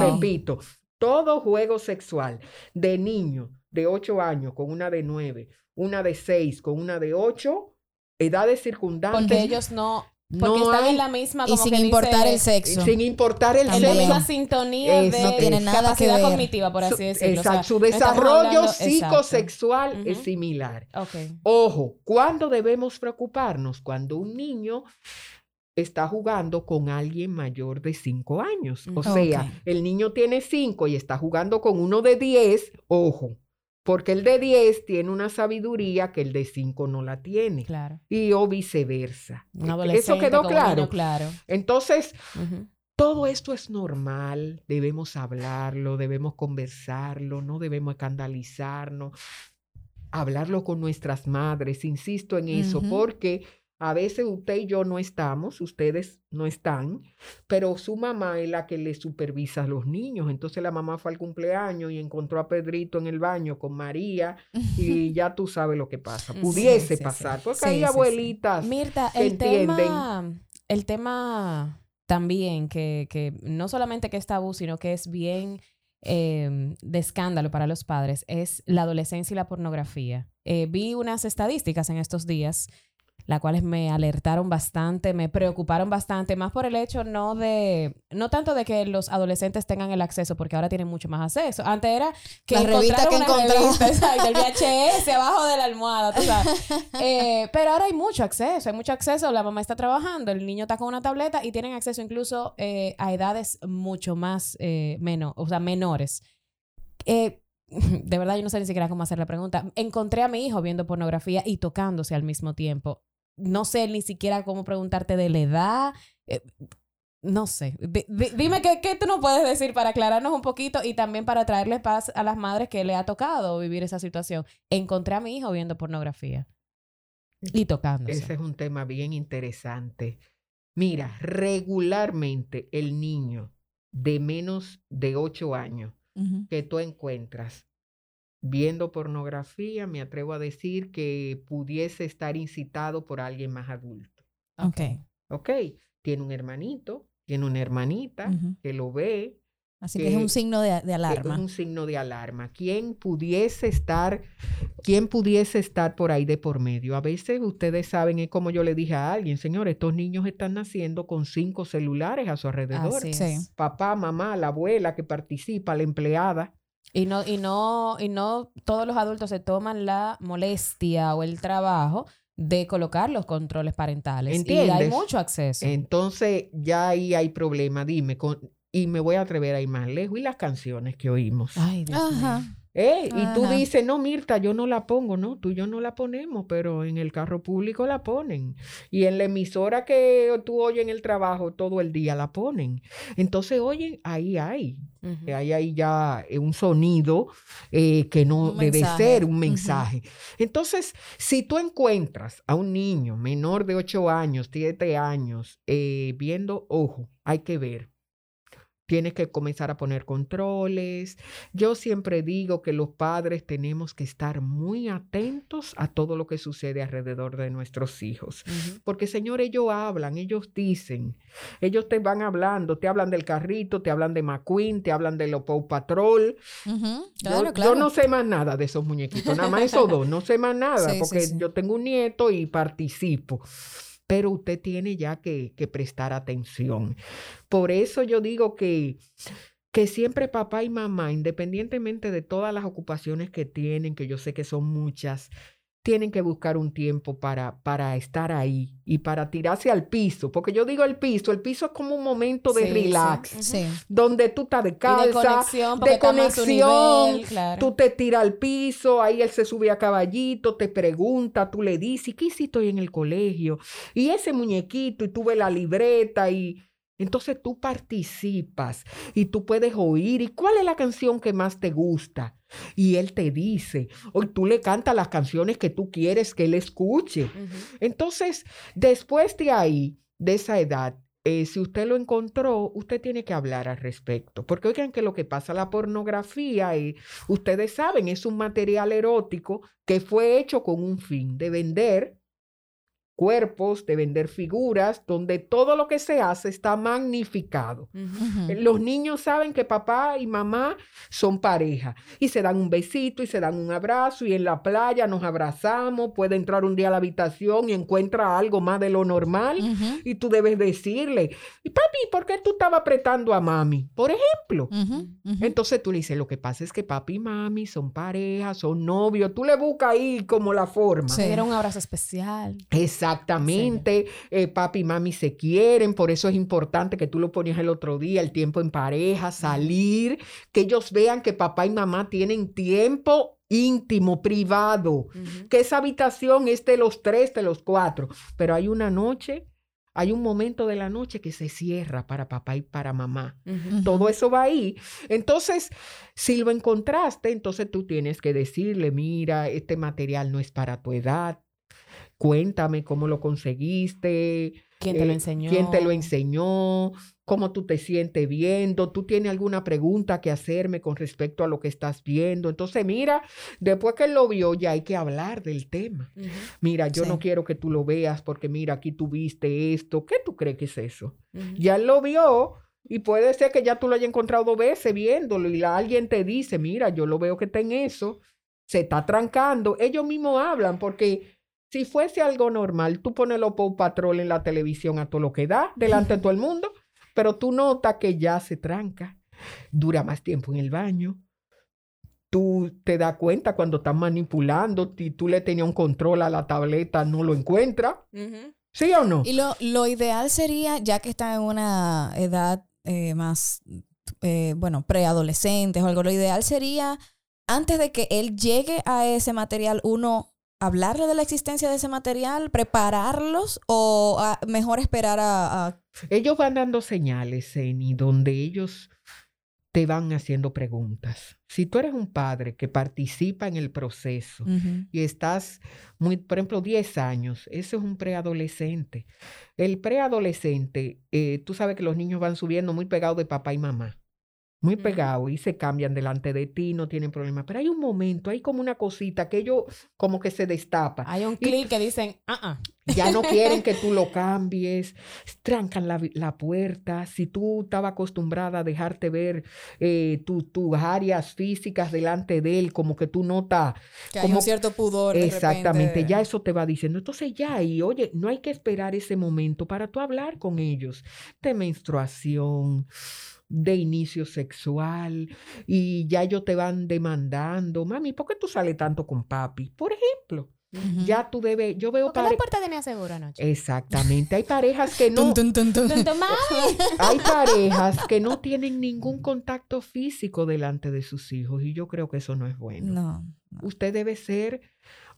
repito, todo juego sexual de niño de 8 años con una de 9, una de 6 con una de 8, edades circundantes. Porque ellos no porque están en la misma como y sin importar el sexo. Sin importar el sexo. La misma sintonía de no tiene nada capacidad que ver. cognitiva por así decirlo. Exacto su desarrollo psicosexual es similar. Okay. ojo ¿cuándo debemos preocuparnos? cuando un niño está jugando con alguien mayor de 5 años. O sea el niño tiene 5 y está jugando con uno de 10 ojo porque el de 10 tiene una sabiduría que el de 5 no la tiene. Claro. Y o viceversa. Eso quedó claro. claro. Entonces, todo esto es normal, debemos hablarlo, debemos conversarlo, no debemos escandalizarnos, hablarlo con nuestras madres, insisto en eso, porque a veces usted y yo no estamos, ustedes no están, pero su mamá es la que le supervisa a los niños. Entonces la mamá fue al cumpleaños y encontró a Pedrito en el baño con María y ya tú sabes lo que pasa. Pudiese pasar, porque hay abuelitas. Mirta, el tema, el tema también que, que no solamente que es tabú, sino que es bien em, de escándalo para los padres, es la adolescencia y la pornografía. Eh, vi unas estadísticas en estos días las cuales me alertaron bastante, me preocuparon bastante, más por el hecho no de, no tanto de que los adolescentes tengan el acceso, porque ahora tienen mucho más acceso. Antes era que la revista que el VHS abajo de la almohada, tú sabes. Eh, pero ahora hay mucho acceso, hay mucho acceso, la mamá está trabajando, el niño está con una tableta y tienen acceso incluso eh, a edades mucho más eh, menos, o sea, menores. Eh, de verdad yo no sé ni siquiera cómo hacer la pregunta. Encontré a mi hijo viendo pornografía y tocándose al mismo tiempo. No sé ni siquiera cómo preguntarte de la edad. Eh, no sé. dime qué, qué tú nos puedes decir para aclararnos un poquito y también para traerle paz a las madres que le ha tocado vivir esa situación. Encontré a mi hijo viendo pornografía y tocándose. Ese es un tema bien interesante. Mira, regularmente el niño de menos de 8 años que tú encuentras viendo pornografía, me atrevo a decir que pudiese estar incitado por alguien más adulto. Ok. Ok, tiene un hermanito, tiene una hermanita que lo ve, Así que, es un signo de, alarma. Es un signo de alarma. ¿Quién pudiese estar, quién pudiese estar por ahí de por medio? A veces ustedes saben, es como yo le dije a alguien, señor, estos niños están naciendo con cinco celulares a su alrededor. Papá, mamá, la abuela que participa, la empleada. Y no, y no, y no todos los adultos se toman la molestia o el trabajo de colocar los controles parentales. ¿Entiendes? Y hay mucho acceso. Entonces, ya ahí hay problema. Dime, con, y me voy a atrever a ir más lejos. Y las canciones que oímos. Ay, Dios Ajá. Eh, y tú dices, no, Mirta, yo no la pongo, no, tú y yo no la ponemos, pero en el carro público la ponen. Y en la emisora que tú oyes en el trabajo todo el día la ponen. Entonces, oye, ahí hay. Ahí hay ya eh, un sonido eh, que no debe ser un mensaje. Entonces, si tú encuentras a un niño menor de 8 años, 7 años, viendo, ojo, hay que ver tienes que comenzar a poner controles. Yo siempre digo que los padres tenemos que estar muy atentos a todo lo que sucede alrededor de nuestros hijos. Porque, Señor, ellos hablan, ellos dicen, ellos te van hablando, te hablan del carrito, te hablan de McQueen, te hablan de lo Paw Patrol. yo, no sé más nada de esos muñequitos, nada más esos dos, no sé más nada, porque yo tengo un nieto y participo pero usted tiene ya que, prestar atención. Por eso yo digo que, que siempre papá y mamá, independientemente de todas las ocupaciones que tienen, que yo sé que son muchas, tienen que buscar un tiempo para, para estar ahí y para tirarse al piso. Porque yo digo el piso, el piso es como un momento de relax, donde tú estás de casa, de conexión, de conexión tú te tiras al piso, ahí él se sube a caballito, te pregunta, tú le dices, ¿qué hiciste hoy en el colegio? Y ese muñequito, y tú ves la libreta y entonces tú participas y tú puedes oír. ¿Y cuál es la canción que más te gusta? Y él te dice, o tú le cantas las canciones que tú quieres que él escuche. Entonces, después de ahí, de esa edad, eh, si usted lo encontró, usted tiene que hablar al respecto. Porque oigan que lo que pasa la pornografía, y ustedes saben, es un material erótico que fue hecho con un fin de vender cuerpos, de vender figuras, donde todo lo que se hace está magnificado. Los niños saben que papá y mamá son pareja y se dan un besito y se dan un abrazo y en la playa nos abrazamos, puede entrar un día a la habitación y encuentra algo más de lo normal y tú debes decirle, papi, ¿por qué tú estabas apretando a mami? Por ejemplo. Entonces tú le dices, lo que pasa es que papi y mami son pareja, son novios, tú le buscas ahí como la forma. Sí. Era un abrazo especial. Exacto. Exactamente, eh, papi y mami se quieren, por eso es importante que tú lo ponías el otro día, el tiempo en pareja, salir, que ellos vean que papá y mamá tienen tiempo íntimo, privado, que esa habitación es de los tres, de los cuatro, pero hay una noche hay un momento de la noche que se cierra para papá y para mamá. Todo eso va ahí. Entonces, si lo encontraste, entonces tú tienes que decirle, mira, este material no es para tu edad, Cuéntame cómo lo conseguiste. ¿Quién te lo eh, enseñó? ¿Quién te lo enseñó? ¿Cómo tú te sientes viendo? ¿Tú tienes alguna pregunta que hacerme con respecto a lo que estás viendo? Entonces, mira, después que él lo vio, ya hay que hablar del tema. Mira, yo no quiero que tú lo veas porque mira, aquí tú viste esto. ¿Qué tú crees que es eso? Ya él lo vio. Y puede ser que ya tú lo hayas encontrado dos veces viéndolo y alguien te dice, mira, yo lo veo que está en eso, se está trancando. Ellos mismos hablan porque Si fuese algo normal, tú pones los Paw Patrol en la televisión a todo lo que da, delante de todo el mundo, pero tú notas que ya se tranca, dura más tiempo en el baño. Tú te das cuenta cuando estás manipulando, y tú le tenías un control a la tableta, no lo encuentras. ¿Sí o no? Y lo, lo, ideal sería, ya que está en una edad eh, más, eh, bueno, preadolescentes o algo, lo ideal sería, antes de que él llegue a ese material, uno hablarle de la existencia de ese material, prepararlos o mejor esperar a, Ellos van dando señales, Eni, donde ellos te van haciendo preguntas. Si tú eres un padre que participa en el proceso y estás, muy, por ejemplo, 10 años, ese es un preadolescente. El preadolescente, eh, tú sabes que los niños van subiendo muy pegados de papá y mamá muy pegado y se cambian delante de ti, no tienen problema. Pero hay un momento, hay como una cosita que ellos como que se destapa. Hay un clic que dicen, ah, Ya no quieren que tú lo cambies, trancan la, puerta. Si tú estabas acostumbrada a dejarte ver eh, tus áreas físicas delante de él, como que tú notas... Que hay un cierto pudor. Exactamente, ya eso te va diciendo. Entonces ya, y oye, no hay que esperar ese momento para tú hablar con ellos de menstruación de inicio sexual y ya ellos te van demandando, mami, ¿por qué tú sales tanto con papi? Por ejemplo. Ya tú debes, yo veo parejas. la puerta de mi aseguro anoche. Exactamente. Hay parejas que no. hay parejas que no tienen ningún contacto físico delante de sus hijos y yo creo que eso no es bueno. No. Usted debe ser,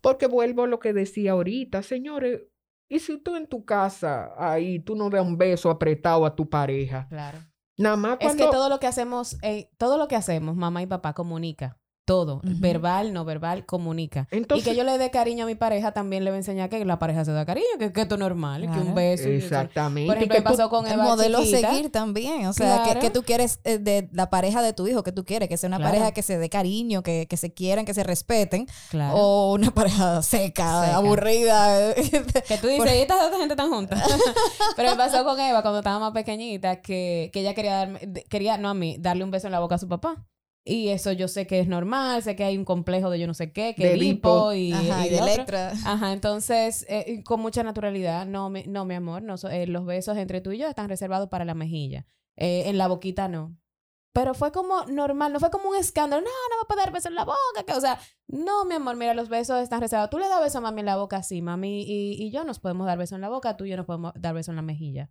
porque vuelvo a lo que decía ahorita, señores. Y si tú en tu casa, ahí, tú no das un beso apretado a tu pareja. Claro. Nada más Es que todo lo que hacemos, eh, todo lo que hacemos, mamá y papá comunica todo, verbal, no verbal, comunica. y que yo le dé cariño a mi pareja también le voy a enseñar que la pareja se da cariño, que, que esto es normal, que un beso. Exactamente. Por ejemplo, pasó con Eva El modelo seguir también, o sea, que, tú quieres eh, de la pareja de tu hijo, que tú quieres, que sea una pareja que se dé cariño, que, que se quieran, que se respeten, o una pareja seca, aburrida. que tú dices, ¿y estas dos gente están juntas? Pero me pasó con Eva cuando estaba más pequeñita, que, que ella quería darme, quería, no a mí, darle un beso en la boca a su papá. Y eso yo sé que es normal, sé que hay un complejo de yo no sé qué, que de lipo y, Ajá, y, de Electra. Ajá, entonces, eh, con mucha naturalidad, no, mi, no, mi amor, no, eh, los besos entre tú y yo están reservados para la mejilla. Eh, en la boquita no. Pero fue como normal, no fue como un escándalo, no, no va a poder besos en la boca, que, o sea, no, mi amor, mira, los besos están reservados. Tú le das beso a mami en la boca, sí, mami y, y yo nos podemos dar besos en la boca, tú y yo nos podemos dar besos en la mejilla.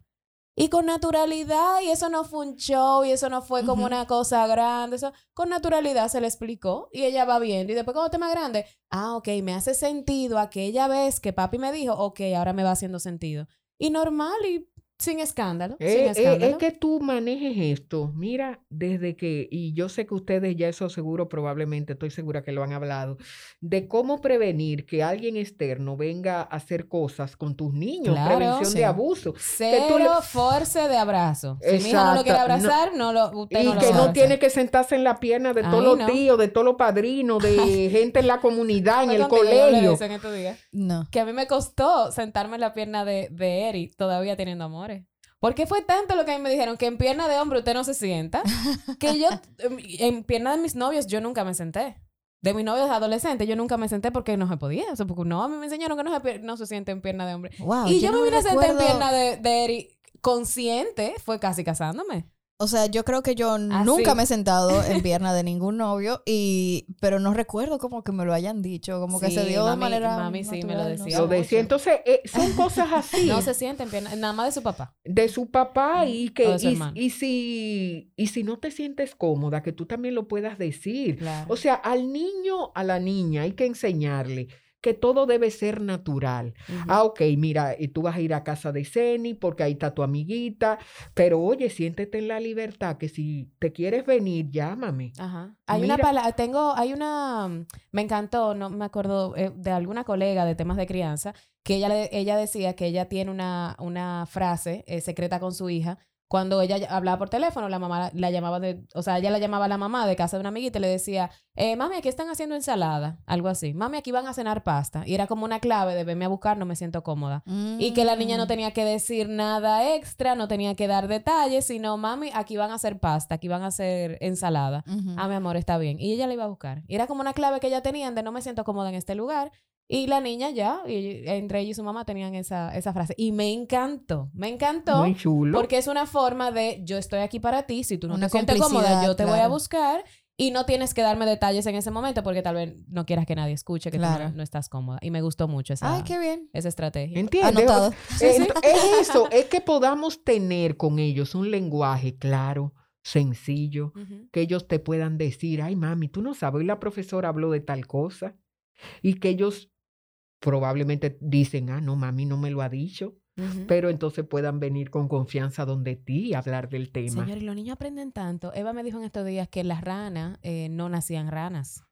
Y con naturalidad, y eso no fue un show, y eso no fue como una cosa grande, eso con naturalidad se le explicó y ella va viendo. Y después cuando esté más grande, ah, ok, me hace sentido aquella vez que papi me dijo, ok, ahora me va haciendo sentido. Y normal, y sin escándalo, sin eh, escándalo. es que tú manejes esto. Mira, desde que, y yo sé que ustedes ya eso seguro, probablemente, estoy segura que lo han hablado, de cómo prevenir que alguien externo venga a hacer cosas con tus niños, prevención de abuso. Cero force de abrazo. Si mi hija no lo quiere abrazar, no, lo, usted y no que no tiene que sentarse en la pierna de todos los tíos, de todos los padrinos, de gente en la comunidad, en el colegio. No. Que a mí me costó sentarme en la pierna de, de Eri, todavía teniendo amor. Porque fue tanto lo que a mí me dijeron que en pierna de hombre usted no se sienta, que yo en pierna de mis novios yo nunca me senté. De mis novios adolescentes yo nunca me senté porque no se podía. O sea, porque no, a mí me enseñaron que no se, no se siente en pierna de hombre. y yo, me vine a sentar en pierna de, de Eri consciente, fue casi casándome. O sea, yo creo que yo ah, nunca me he sentado en pierna de ningún novio y pero no recuerdo como que me lo hayan dicho, como que se dio de manera mami sí me lo decía. Lo decía, entonces eh, son cosas así. no se siente en pierna, nada más de su papá. De su papá y que y, si y si no te sientes cómoda, que tú también lo puedas decir. O sea, al niño, a la niña hay que enseñarle que todo debe ser natural. Ah, ok, mira, y tú vas a ir a casa de Ceni porque ahí está tu amiguita, pero oye, siéntete en la libertad que si te quieres venir, llámame. Ajá. Hay una palabra, tengo, hay una, mm, me encantó, no me acuerdo, eh, de alguna colega de temas de crianza, que ella, ella decía que ella tiene una, una frase eh, secreta con su hija cuando ella hablaba por teléfono, la mamá la llamaba de, o sea, ella la llamaba a la mamá de casa de una amiguita y le decía, eh, mami, aquí están haciendo ensalada, algo así. Mami, aquí van a cenar pasta. Y era como una clave de venme a buscar, no me siento cómoda. Y que la niña no mm. tenía que decir nada extra, no tenía que dar detalles, sino, mami, aquí van a hacer pasta, aquí van a hacer ensalada. Ah, mi amor, está bien. Y ella la iba a buscar. Y era como una clave que ella tenía de no me siento cómoda en este lugar Y la niña ya, y entre ella y su mamá tenían esa, esa frase. Y me encantó, me encantó. Muy chulo. Porque es una forma de yo estoy aquí para ti, si tú no te sientes cómoda, yo te voy a buscar y no tienes que darme detalles en ese momento porque tal vez no quieras que nadie escuche que tú no, estás cómoda. Y me gustó mucho esa, Ay, qué bien. esa estrategia. ¿Entiendes? Es eso, es que podamos tener con ellos un lenguaje claro, sencillo, que ellos te puedan decir, ay mami, tú no sabes, hoy la profesora habló de tal cosa. Y que ellos probablemente dicen, ah, no, mami no me lo ha dicho. Pero entonces puedan venir con confianza donde ti y hablar del tema. Señor, y los niños aprenden tanto. Eva me dijo en estos días que las ranas eh, no nacían ranas.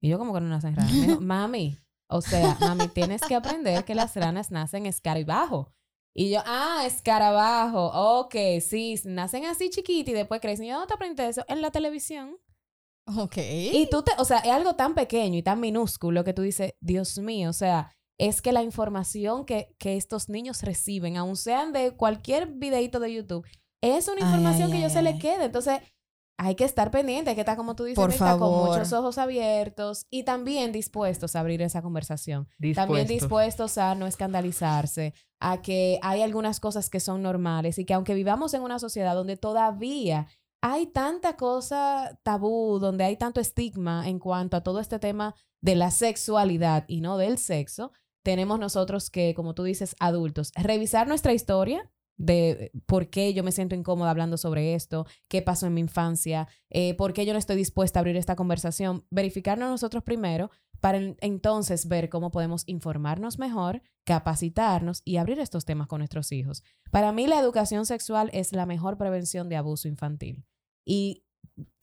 Y yo como que no nacen ranas. Dijo, mami, o sea, mami, tienes que aprender que las ranas nacen escarabajo. Y yo, ah, escarabajo, ok, sí, nacen así chiquitos y después crecen. Y yo, ¿dónde te aprendiste eso? En la televisión. Ok. Y tú te, o sea, es algo tan pequeño y tan minúsculo que tú dices, Dios mío, o sea, es que la información que, que estos niños reciben, aun sean de cualquier videito de YouTube, es una información que yo se le quede. Entonces, hay que estar pendiente, hay que estar, como tú dices, con muchos ojos abiertos y también dispuestos a abrir esa conversación. También dispuestos a no escandalizarse, a que hay algunas cosas que son normales y que aunque vivamos en una sociedad donde todavía hay tanta cosa tabú, donde hay tanto estigma en cuanto a todo este tema de la sexualidad y no del sexo, tenemos nosotros que, como tú dices, adultos, revisar nuestra historia de por qué yo me siento incómoda hablando sobre esto, qué pasó en mi infancia, eh, por qué yo no estoy dispuesta a abrir esta conversación, verificarnos nosotros primero para entonces ver cómo podemos informarnos mejor, capacitarnos y abrir estos temas con nuestros hijos. Para mí la educación sexual es la mejor prevención de abuso infantil. Y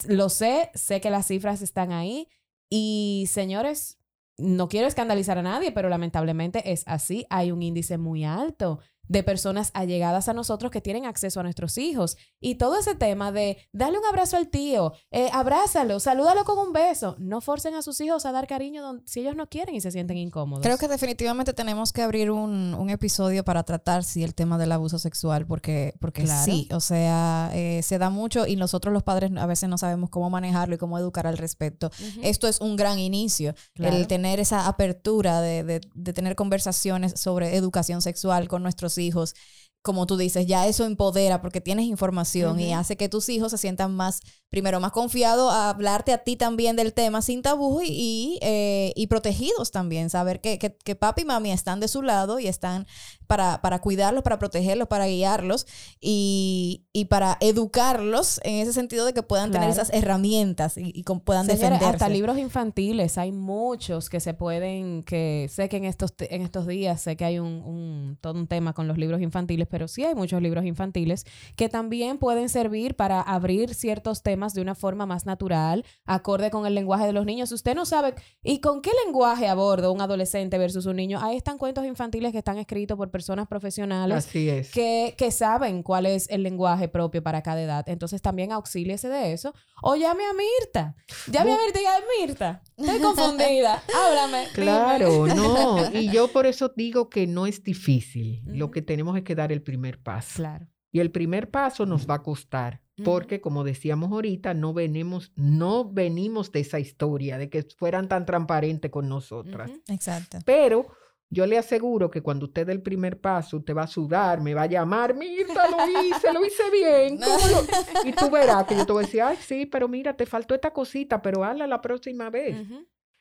lo sé, sé que las cifras están ahí. Y señores, no quiero escandalizar a nadie, pero lamentablemente es así. Hay un índice muy alto de personas allegadas a nosotros que tienen acceso a nuestros hijos. Y todo ese tema de darle un abrazo al tío, eh, abrázalo, salúdalo con un beso. No forcen a sus hijos a dar cariño si ellos no quieren y se sienten incómodos. Creo que definitivamente tenemos que abrir un, un episodio para tratar sí, el tema del abuso sexual, porque, porque sí, o sea, eh, se da mucho y nosotros los padres a veces no sabemos cómo manejarlo y cómo educar al respecto. Esto es un gran inicio, el tener esa apertura de, de, de tener conversaciones sobre educación sexual con nuestros hijos hijos, como tú dices, ya eso empodera porque tienes información y hace que tus hijos se sientan más primero, más confiado a hablarte a ti también del tema sin tabú y, eh, y, protegidos también. Saber que, que, papi y mami están de su lado y están para, para cuidarlos, para protegerlos, para guiarlos y, y, para educarlos en ese sentido de que puedan tener esas herramientas y, y puedan defenderse. Hasta libros infantiles, hay muchos que se pueden, que sé que en estos, en estos días sé que hay un, un, todo un tema con los libros infantiles, pero sí hay muchos libros infantiles que también pueden servir para abrir ciertos temas de una forma más natural, acorde con el lenguaje de los niños. Usted no sabe, ¿y con qué lenguaje aborda un adolescente versus un niño? Ahí están cuentos infantiles que están escritos por personas profesionales Que, que saben cuál es el lenguaje propio para cada edad. Entonces también auxíliese de eso. O llame a Mirta. Llame a Mirta y Mirta. Estoy confundida. Háblame. Claro, no. Y yo por eso digo que no es difícil. Lo que tenemos es que dar el primer paso. Claro. Y el primer paso nos va a costar porque como decíamos ahorita, no venimos, no venimos de esa historia, de que fueran tan transparentes con nosotras. Exacto. Pero yo le aseguro que cuando usted dé el primer paso, usted va a sudar, me va a llamar, mira, lo hice, lo hice bien. Y tú verás que yo te voy a decir, ay, sí, pero mira, te faltó esta cosita, pero hazla la próxima vez.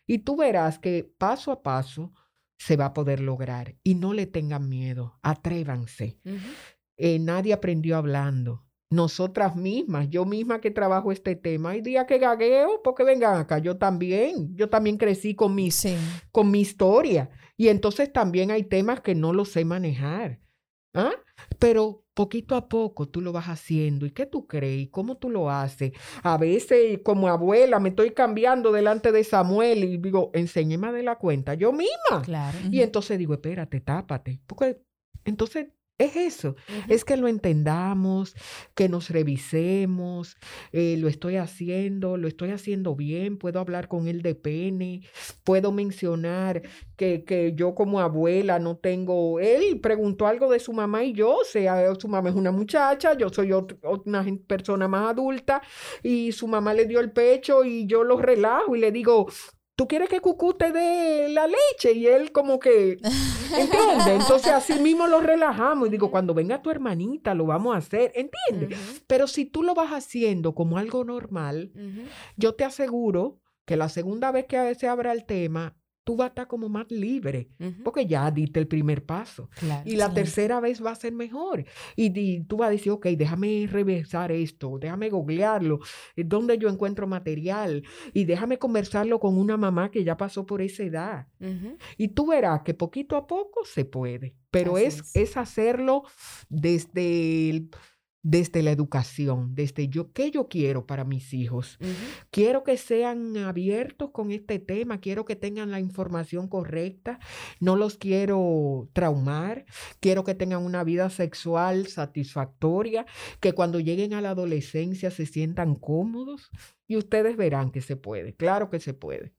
Y tú verás que paso a paso se va a poder lograr. Y no le tengan miedo, atrévanse. Eh, nadie aprendió hablando nosotras mismas, yo misma que trabajo este tema, hay días que gagueo, porque vengan acá, yo también, yo también crecí con mi, con mi historia y entonces también hay temas que no los sé manejar, ¿ah? Pero poquito a poco tú lo vas haciendo. ¿Y qué tú crees? ¿Cómo tú lo haces? A veces como abuela me estoy cambiando delante de Samuel y digo, enséñeme de la cuenta yo misma. Claro. Y entonces digo, espérate, tápate. Porque entonces es eso, es que lo entendamos, que nos revisemos, eh, lo estoy haciendo, lo estoy haciendo bien, puedo hablar con él de pene, puedo mencionar que, que yo como abuela no tengo, él preguntó algo de su mamá y yo, o sea, su mamá es una muchacha, yo soy una persona más adulta y su mamá le dio el pecho y yo lo relajo y le digo, tú quieres que Cucú te dé la leche y él como que, ¿entiendes? Entonces así mismo lo relajamos y digo, cuando venga tu hermanita lo vamos a hacer, ¿entiendes? Pero si tú lo vas haciendo como algo normal, yo te aseguro que la segunda vez que se abra el tema, tú vas a estar como más libre, porque ya diste el primer paso. y la tercera vez va a ser mejor. Y, tú vas a decir, ok, déjame revisar esto, déjame googlearlo, eh, dónde yo encuentro material, y déjame conversarlo con una mamá que ya pasó por esa edad. Y tú verás que poquito a poco se puede, pero es, es hacerlo desde el desde la educación, desde yo, ¿qué yo quiero para mis hijos? Quiero que sean abiertos con este tema, quiero que tengan la información correcta, no los quiero traumar, quiero que tengan una vida sexual satisfactoria, que cuando lleguen a la adolescencia se sientan cómodos y ustedes verán que se puede, claro que se puede.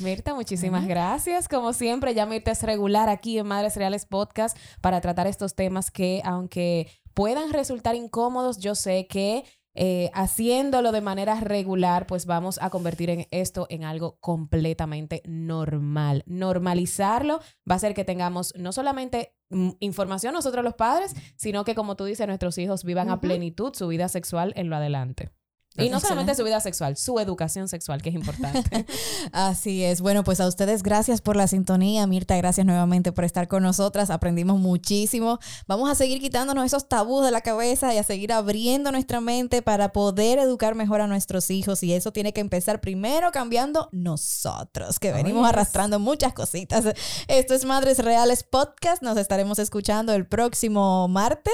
Mirta, muchísimas gracias. Como siempre, ya Mirta es regular aquí en Madres Reales Podcast para tratar estos temas que, aunque puedan resultar incómodos, yo sé que eh, haciéndolo de manera regular, pues vamos a convertir en esto en algo completamente normal. Normalizarlo va a hacer que tengamos no solamente información nosotros los padres, sino que como tú dices, nuestros hijos vivan a plenitud su vida sexual en lo adelante. Y no solamente su vida sexual, su educación sexual, que es importante. Así es. Bueno, pues a ustedes gracias por la sintonía. Mirta, gracias nuevamente por estar con nosotras. Aprendimos muchísimo. Vamos a seguir quitándonos esos tabús de la cabeza y a seguir abriendo nuestra mente para poder educar mejor a nuestros hijos. Y eso tiene que empezar primero cambiando nosotros, que venimos arrastrando muchas cositas. Esto es Madres Reales Podcast. Nos estaremos escuchando el próximo martes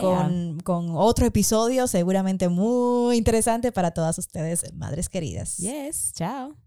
con, con otro episodio seguramente muy interesante para todas ustedes, madres queridas. Yes, chao.